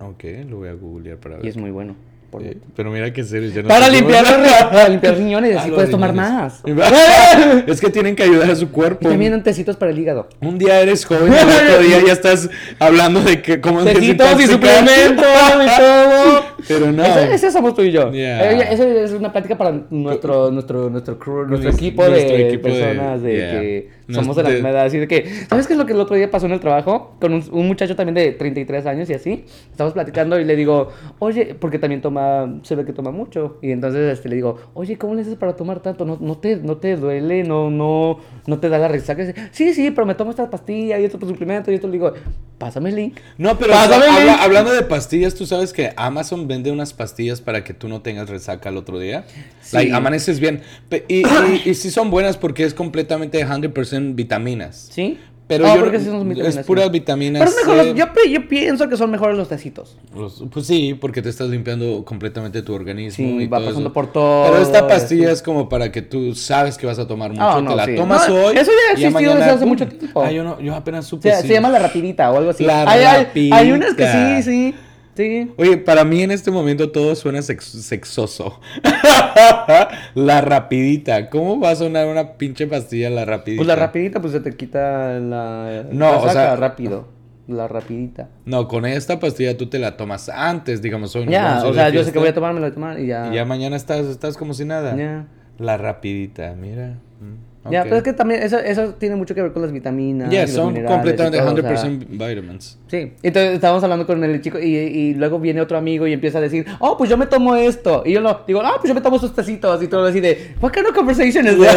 Ok, lo voy a googlear para ver. y es muy bueno. Por Eh, pero mira que serio, ya no Para limpiar, los para limpiar riñones, Ah, así puedes tomar riñones. más. es que tienen que ayudar a su Y cuerpo. también tecitos para el hígado. Un día eres joven el otro día ya estás hablando de que cómo Tecitos y suplementos y todo. Pero no. Ese, ese somos tú y yo. Yeah. Eh, Esa es una plática para nuestro, nuestro, nuestro crew, nuestro Nuestro- equipo de nuestro equipo de- personas de, yeah. que Nuestro- somos de la misma edad. Así de que, ¿sabes qué es lo que el otro día pasó en el trabajo? Con un, un muchacho también de 33 años y así. Estamos platicando y le digo, oye, porque también toma, se ve que toma mucho. Y entonces este, le digo, oye, ¿cómo le haces para tomar tanto? ¿No, no, te, no te duele? ¿No, no, no te da la resaca? Sí, sí, pero me tomo esta pastilla y esto por suplemento. Y esto le digo, pásame el link. No, pero Pásame el habla- link. hablando de pastillas, tú sabes que Amazon vende unas pastillas para que tú no tengas resaca el otro día. Sí. Like, amaneces bien. Y, y sí son buenas porque es completamente 100% vitaminas. ¿Sí? Pero yo porque no- sí son es puras vitaminas Pero es mejor C. los- yo, pi- yo pienso que son mejores los tecitos. Los- pues sí, porque te estás limpiando completamente tu organismo. Sí, y va todo pasando eso. por todo, Pero esta pastilla es como para que tú sabes que vas a tomar mucho, Ah, no, te la sí. tomas No, hoy. eso ya ha existido desde hace mucho tiempo. Ah, yo, no, yo apenas supe. se sí. llama la rapidita o algo así. La hay, hay- hay unas que rapidita. sí, sí. Sí. Oye, para mí en este momento todo suena sex- sexoso. la rapidita. ¿Cómo va a sonar una pinche pastilla la rapidita? Pues la rapidita, pues se te quita la. No, la o sea- saca rápido. La rapidita. No, con esta pastilla tú te la tomas antes, digamos. hoy Ya, o sea, yo sé que voy a tomar, me lo voy a tomar y ya. Y ya mañana estás, estás como si nada. Ya. La rapidita, mira. Mm, Ya, pero es que también eso, eso tiene mucho que ver con las vitaminas. Ya, y los son completamente todo, o sea, 100% vitamins. Sí, entonces estábamos hablando con el chico y, y luego viene otro amigo y empieza a decir, oh, pues yo me tomo esto. Y yo no, digo, ah, pues yo me tomo estos tecitos y todo así de, what kind of conversation is this?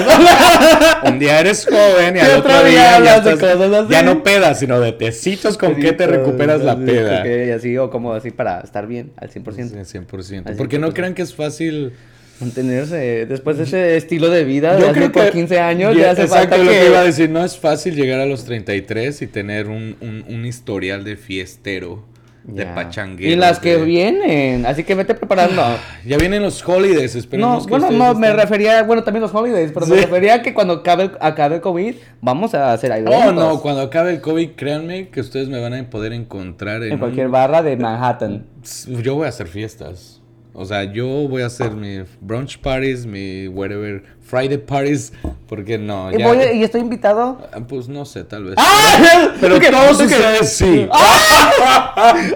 Un día eres joven y al otro otro día día ya, estás- cosas así. ya no pedas, sino de tecitos con qué te recuperas la peda. Ok, así, o como así para estar bien al 100%. Sí, 100%. Al Porque no 100%. crean que es fácil. Mantenerse después de ese estilo de vida de Yo hace creo por que 15 años, Ya, ya hace exacto, falta lo que que... iba a decir. No es fácil llegar a los 33 y tener un, un, un historial de fiestero, de pachanguero. Y las que de- vienen, así que vete preparando. Ya vienen los holidays, No, esperemos que bueno, no, me refería, bueno, también los holidays, pero me refería a que cuando acabe, el- acabe el COVID, vamos a hacer eventos. Oh, no, cuando acabe el COVID, créanme que ustedes me van a poder encontrar en, En cualquier un- barra de Manhattan. Yo voy a hacer fiestas. O sea, yo voy a hacer mi brunch parties, mi whatever, Friday parties, porque no, Y, ya... voy- y estoy invitado. Ah, Pues no sé, tal vez. ¡Ah! Pero ¿Tú qué? todos ¿Tú qué? ustedes sí.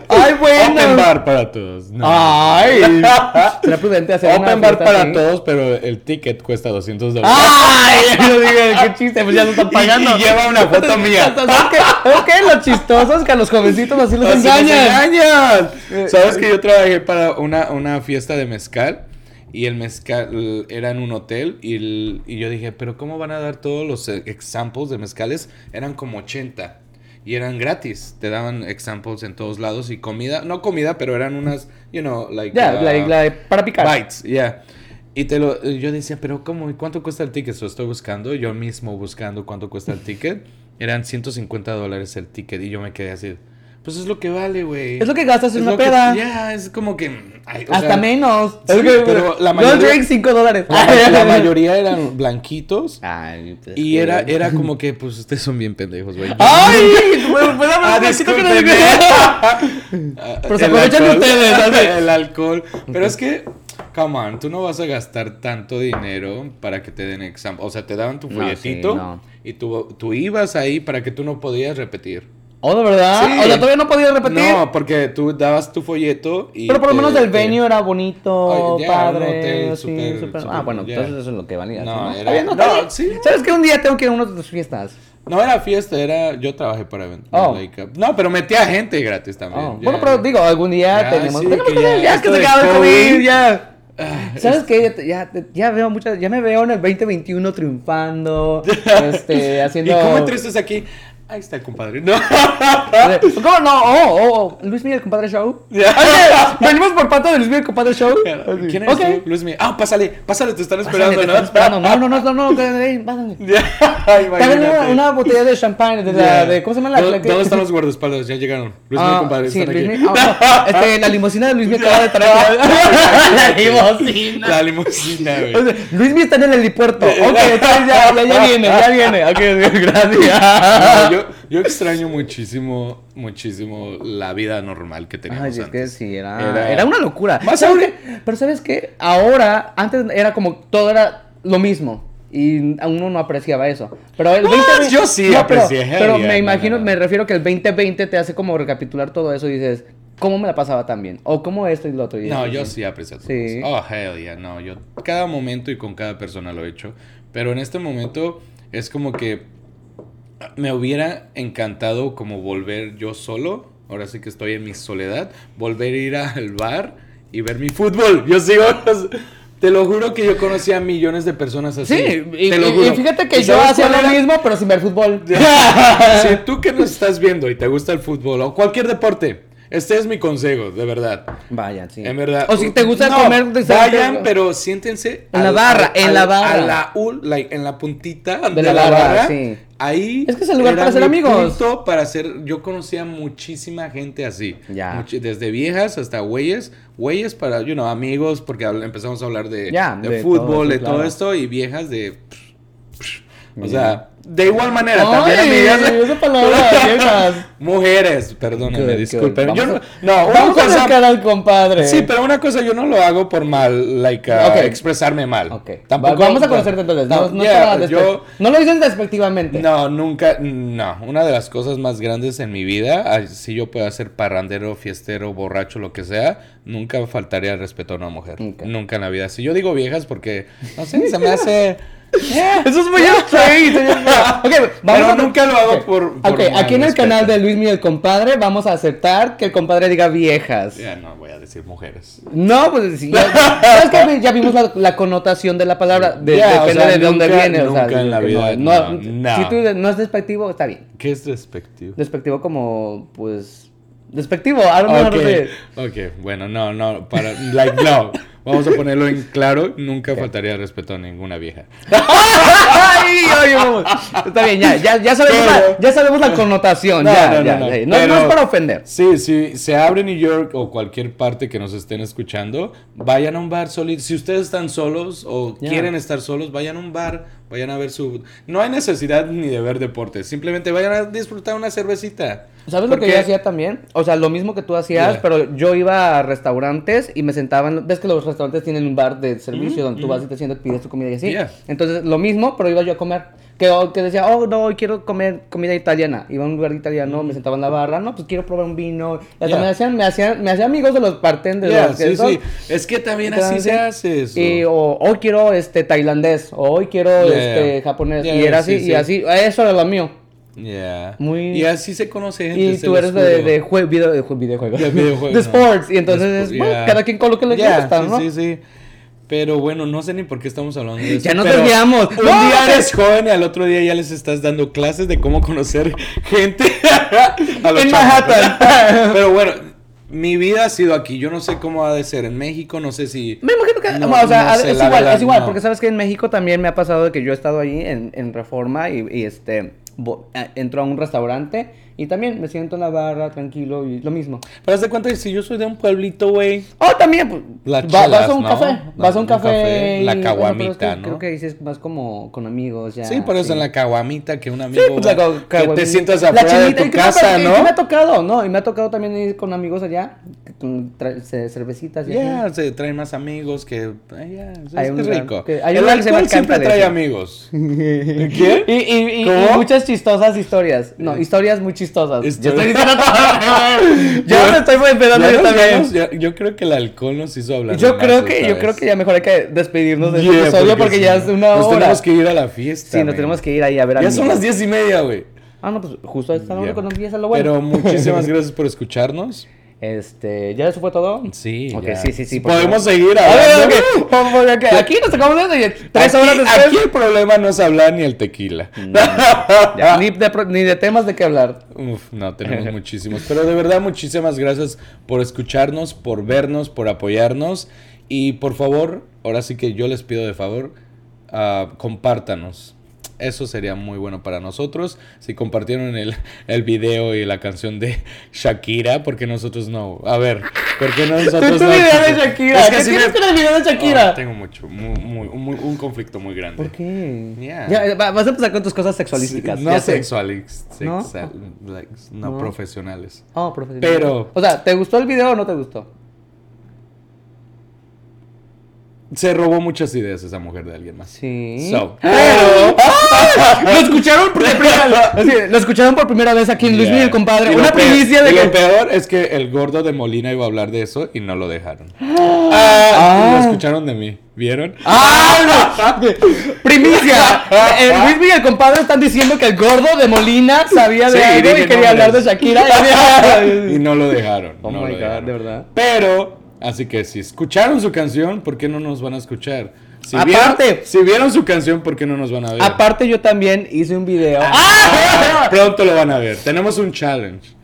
¡Ay, bueno! Open bar para todos. No. ¡Ay! Será prudente hacer una Open bar fiesta para así? todos, pero el ticket cuesta 200 dólares. ¡Ay! Yo digo, qué chiste, pues ya se están Y- pagando. y lleva una foto mía. ¿Sabes qué? ¿Sabes qué? Lo chistoso es que a los jovencitos así los engañan. engañan. Eh, ¿Sabes que yo trabajé para una, una fiesta de mezcal? Y el mezcal era en un hotel y, el- y yo dije, pero ¿cómo van a dar todos los examples de mezcales? Eran como 80 y eran gratis. Te daban examples en todos lados y comida, no comida, pero eran unas, you know, like... Ya, uh, la, la- para picar. Bites, yeah. Y te lo, yo decía, pero ¿cómo? ¿Y cuánto cuesta el ticket? Lo estoy buscando, yo mismo buscando cuánto cuesta el ticket. Eran 150 dólares el ticket y yo me quedé así. Pues es lo que vale, güey. Es lo que gastas en Es una peda. Ya, es como que... ay, Hasta sea, menos. sí, Es que- pero la mayoría- drink 5 dólares. La, la mayoría eran blanquitos. Ay, pues, Y era, bueno. era como que, pues ustedes son bien pendejos, güey. ¡Ay! ¿Puedo puedo hablar Ah, un poquito que no-. Pero se El aprovechan de ustedes, ¿sabes? El alcohol. Pero es que, come on, tú no vas a gastar tanto dinero para que te den examen. O sea, te daban tu No, folletito sí, no. y tú, tú ibas ahí para que tú no podías repetir. ¿Oh, de verdad? Sí. O sea, todavía no podía repetir. No, porque tú dabas tu folleto y... pero por lo menos el te- venue era bonito, ya, un padre. hotel sí, Ah, bueno, entonces eso es lo que valía. No, ¿sí, era- no, no, sí. ¿Sabes qué? Un día tengo que ir a una de tus fiestas. No era fiesta, era... Yo trabajé para eventos. Oh. no, pero metía gente gratis también. Oh. Bueno, pero digo, algún día Ya, tenemos. sí, tenemos que que ya, ya, es que se acaba el COVID. Ya. Ah, ¿Sabes qué? Ya, ya veo muchas, ya me veo en el 2021 triunfando, este, haciendo... ¿Y cómo entraste aquí? Ahí está el compadre. No. ¿Cómo no? Oh, oh, Luis Miguel, compadre show. Oye, Venimos por parte de Luis Miguel, compadre show. ¿Quién eres Ok. tú? Luis Miguel. Ah, pásale, pásale, te están Pásale, esperando, te ¿no? están esperando. No, no, no, no, no, no, pásale. También una, botella de champán, de la, de, ¿cómo se llama la? ¿Dónde, dónde están los guardaespaldas? Ya llegaron. Luis Miguel, Ah, compadre, sí, están Luis aquí. Miguel- ah, este, la limusina de Luis Miguel acaba de aquí. La limusina. La limusina, O güey. sea, Luis Miguel está en el helipuerto. Ok, entonces ya, ya, ya viene, ya viene. Ok, gracias. No, yo, extraño muchísimo, muchísimo la vida normal que teníamos Ay, es que sí, era, Era- era, una locura. Más ¿Sabes ahora- qué? Pero ¿sabes qué? Ahora, antes era como todo era lo mismo. Y a uno no apreciaba eso. Pero el Ah, 2020 yo sí pero- aprecié, Pero, yeah, me no, imagino, no, no. me refiero que el 2020 te hace como recapitular todo eso y dices, ¿cómo me la pasaba tan bien? O ¿cómo esto y lo otro. Y No, yo sí aprecio todo Sí. eso. Oh, hell yeah, no. Yo cada momento y con cada persona lo he hecho. Pero en este momento es como que me hubiera encantado como volver yo solo. Ahora sí que estoy en mi soledad. Volver a ir al bar y ver mi fútbol. Yo sigo. Te lo juro que yo conocí a millones de personas así. Sí, y, te lo juro. y fíjate que ¿Y yo hacía lo era? mismo, pero sin ver fútbol. si tú que nos estás viendo y te gusta el fútbol o cualquier deporte, este es mi consejo, de verdad. Vaya, sí. En verdad. O si te gusta No, comer... de- Vayan, pero siéntense. En la barra, al- en la barra. A la like, en la puntita de, la la, barra, barra. sí. Ahí. Es que es el lugar era para ser mi amigos. para hacer. Yo conocía muchísima gente así. Ya. Desde viejas hasta güeyes. Güeyes para, you know, amigos, porque empezamos a hablar de, Ya, de de fútbol, todo, de todo esto. Y viejas de. O sea, de igual manera, también amigas. palabra, viejas. Mujeres, perdónenme, disculpen. Yo no, no, una cosa- al compadre. Sí, pero una cosa yo no lo hago por mal, like, uh, expresarme mal. Ok. Tampoco, Va- vamos a conocerte entonces. No, No, no, yeah, yo, lo dices despectivamente. no, nunca, no. Una de las cosas más grandes en mi vida, si yo puedo ser parrandero, fiestero, borracho, lo que sea, nunca faltaría el respeto a una mujer. Ok. Nunca en la vida. Si yo digo viejas porque, no sé, se me hace... eh, Eso es muy straight. señor. Ok, vamos Pero a nunca lo hago ok. por- por Ok, mal aquí en el canal de Luis Miguel Compadre vamos a aceptar que el compadre diga viejas. Ya no voy a decir mujeres. No, pues sí. Ya, vimos la, la connotación de la palabra. De, o depende sea, de dónde nunca- viene. o sea, nunca en la vida, No, no, no. Si tú no es despectivo, está bien. ¿Qué es despectivo? Despectivo como, pues... Despectivo, I don't know how to say it. Ok, ok, bueno, no, no, para, like, no, vamos a ponerlo en claro, nunca faltaría respeto a ninguna vieja. Ay, oye, vamos. Está bien, ya, ya, ya, sabemos, Pero- la, ya sabemos la connotación. No, ya, no, ya, no. No, pero- no es para ofender. Sí, sí, se abre New York o cualquier parte que nos estén escuchando, vayan a un bar solito. Si ustedes están solos o quieren estar solos, vayan a un bar, vayan a ver su... No hay necesidad ni de ver deportes, simplemente vayan a disfrutar una cervecita. ¿Sabes lo que yo hacía también? O sea, lo mismo que tú hacías, Yeah. pero yo iba a restaurantes y me sentaba en... ¿Ves que los restaurantes tienen un bar de servicio donde tú vas y te sientas, pides tu comida y así? Yeah. Entonces, lo mismo, pero iba yo a comer. Que, que decía, oh, no, hoy quiero comer comida italiana. Iba a un lugar italiano, me sentaba en la barra, no, pues quiero probar un vino. Y hasta Yeah. me hacían, me hacían, me hacían amigos de los bartenders. Los sí, sí. Es que también así se hace eso. Y, o hoy quiero este tailandés, o hoy quiero Yeah. este japonés. Y era así, sí, y sí. así, eso era lo mío. Yeah. Muy- Y así se conoce gente. Y tú eres de, de jue- video, de jue- videojuegos. De videojuegos, de no. sports. Y entonces es, bueno, cada quien con lo que le gusta, sí, ¿no? Sí, sí. Pero bueno, no sé ni por qué estamos hablando de eso. Ya nos pero desviamos. Un No, día no, eres joven y al otro día ya les estás dando clases de cómo conocer gente. a los En. Manhattan. Pero bueno, mi vida ha sido aquí. Yo no sé cómo ha de ser en México. No sé si. Me imagino que, No, o sea, no sé, es igual, verdad, es igual, no. porque sabes que en México también me ha pasado de que yo he estado ahí en, en Reforma y, y, este, bo- eh, entro a un restaurante y también me siento en la barra tranquilo y lo mismo. Pero haz de cuenta que si yo soy de un pueblito, güey. Oh, también, pues, Las va- vas chelas, a un ¿no? café, No, vas a un un café, café, la caguamita, pero es que ¿no? Creo que dices más como con amigos, ya. Sí, por eso sí. en la caguamita que un amigo. Sí, pues, la que te sientas La afuera de chinita, y tu que me casa, to- y me ha ¿no? tocado, ¿no? Y me ha tocado también ir con amigos allá, con cervecitas Ya, así. se traen más amigos que. es, Hay es un rico. que- hay El alcohol siempre trae amigos. ¿Qué? Y, y, y- y muchas chistosas historias. No, historias muy chistosas. Yo Historia- estoy diciendo todo. Ya me estoy empezando Ya yo nos también. ya- yo creo que el alcohol nos hizo hablar. Yo creo más que, yo creo que ya mejor hay que despedirnos de Yeah, este episodio porque, sí. ya es una Nos hora. tenemos que ir a la fiesta. Sí, nos man. tenemos que ir ahí a ver a Ya son las diez y media, güey. Ah, no, pues justo a esta hora Yeah. cuando empieza lo bueno. Pero muchísimas gracias por escucharnos. Este, ¿ya eso fue todo? Sí, Ok, ya. sí, sí, Podemos seguir hablando. Aquí nos acabamos de tres Aquí- horas después. Aquí el problema no es hablar ni el tequila. Ya, ni, de, pro- ni de temas de qué hablar. Uf, no, tenemos muchísimos. Pero de verdad, muchísimas gracias por escucharnos, por vernos, por apoyarnos. Y por favor, ahora sí que yo les pido de favor, ah, compártanos. Eso sería muy bueno para nosotros. Si compartieron el, el video y la canción de Shakira, porque nosotros no? A ver, ¿por qué no Tu, nosotros tu no? video de Shakira. Es que ¿Qué tienes me- con el video de Shakira? Oh, tengo mucho, muy, muy- muy- un conflicto muy grande. ¿Por qué? Yeah. Ya, va- vas a empezar con tus cosas sexualísticas. No sexuales, ¿No? sexual- no, No. profesionales. Oh, profesional. Pero- O sea, ¿te gustó el video o no te gustó? Se robó muchas ideas esa mujer de alguien más. Sí. So, pero. Lo escucharon por primera vez. Lo escucharon por primera vez aquí en Luis Yeah. Miguel, compadre. Y Una primicia de y que. Lo peor es que el gordo de Molina iba a hablar de eso y no lo dejaron. Ah. Ah, lo escucharon de mí. ¿Vieron? ¡Ah! no! ¡Primicia! Eh, Luis Miguel, compadre, están diciendo que el gordo de Molina sabía de Sí, algo y quería hablar de nombres. Shakira. y no lo dejaron. Oh no my lo God, dejaron. de verdad. Pero, así que si escucharon su canción, ¿por qué no nos van a escuchar? Si Aparte- vieron, si vieron su canción, ¿por qué no nos van a ver? Aparte, yo también hice un video. Ah, pronto lo van a ver. Tenemos un challenge.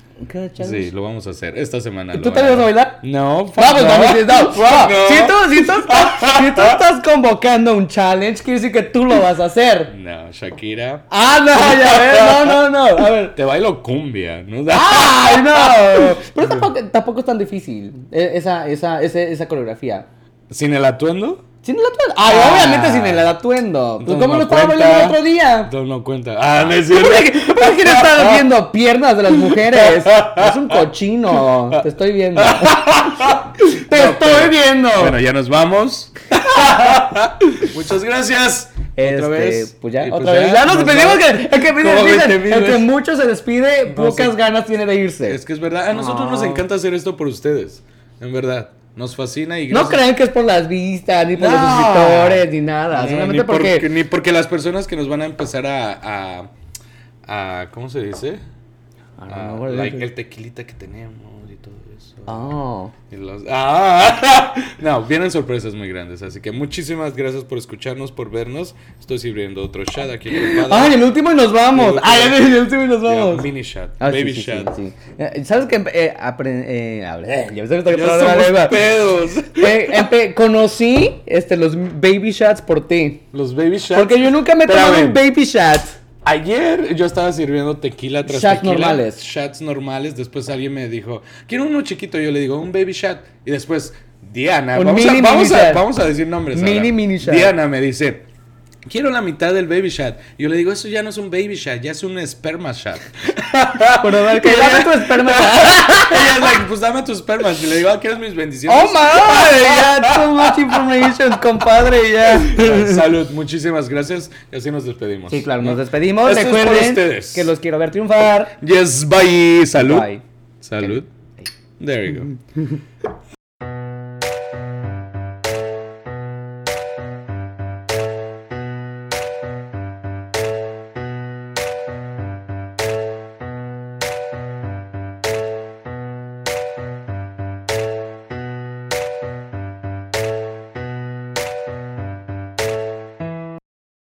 Sí, lo vamos a hacer esta semana. ¿Y lo tú también vas a bailar? No, Vamos, no. vamos, no, Fuck no. Si, tú, si, tú estás, si tú estás convocando un challenge, quiere decir que tú lo vas a hacer. No, Shakira. Ah, no, ya ves, no, no, no. A ver. Te bailo cumbia, ¿no? ¡Ay, no! Pero tampoco, tampoco es tan difícil eh, esa, esa, ese- esa coreografía. ¿Sin el atuendo? Sin el atuendo. Ay, Ah. obviamente sin el atuendo. Pues, ¿Cómo no lo estaba bailando el otro día? Entonces no cuenta. Ah, no es ¿Cómo cierto. que- cómo que quieres estar viendo piernas de las mujeres? Es un cochino. Te estoy viendo. Te No, estoy pero- viendo. Bueno, ya nos vamos. Muchas gracias. Este, Otra vez. Pues ya, Y otra vez. Ya nos nos despedimos. vamos. Que, el que, dicen, 20 mil el que mucho se despide, No pocas ganas tiene de irse. Es que es verdad. A nosotros nos No. encanta hacer esto por ustedes. En verdad. Nos fascina y No gracias. creen que es por las vistas, ni por los No. suscriptores, ni nada. No, solamente ni porque. porque... Ni porque las personas que nos van a empezar a... a, a- ¿Cómo se dice? Ah, A- no, no, like no. el tequilita que tenemos. Oh. Y los- ah, no, vienen sorpresas muy grandes. Así que muchísimas gracias por escucharnos, por vernos. Estoy sirviendo otro shot aquí. Ay, el último y nos vamos. El último. Ay, el último y nos vamos. mini shot, Ah, baby sí, sí, shot. sí. Eh, ¿Sabes qué? Eh, eh, ver, ya ves que Ya pedos. Eh, conocí este, los baby shots por ti. Los baby shots. Porque yo nunca me he tomado un baby shot. Ayer yo estaba sirviendo tequila tras Shots tequila. normales. Shots normales. Después alguien me dijo, quiero uno chiquito. Yo le digo, un baby shot. Y después, Diana, vamos, mini, a, vamos, mini a, shot. vamos a decir nombres. Mini, ahora. mini shot. Diana me dice, quiero la mitad del baby shot. Yo le digo, eso ya no es un baby shot, ya es un esperma shot. Ver, que dame tu esperma. Ella es like, pues dame tus espermas. Y le digo, ah, ¿quieres mis bendiciones? Oh my, ya, too much information, compadre, ya. Salud, muchísimas gracias. Y así nos despedimos. Sí, claro, ¿no? nos despedimos. Esto es por Recuerden ustedes. que los quiero ver triunfar. Yes, bye. Salud. Bye. Salud. There you go.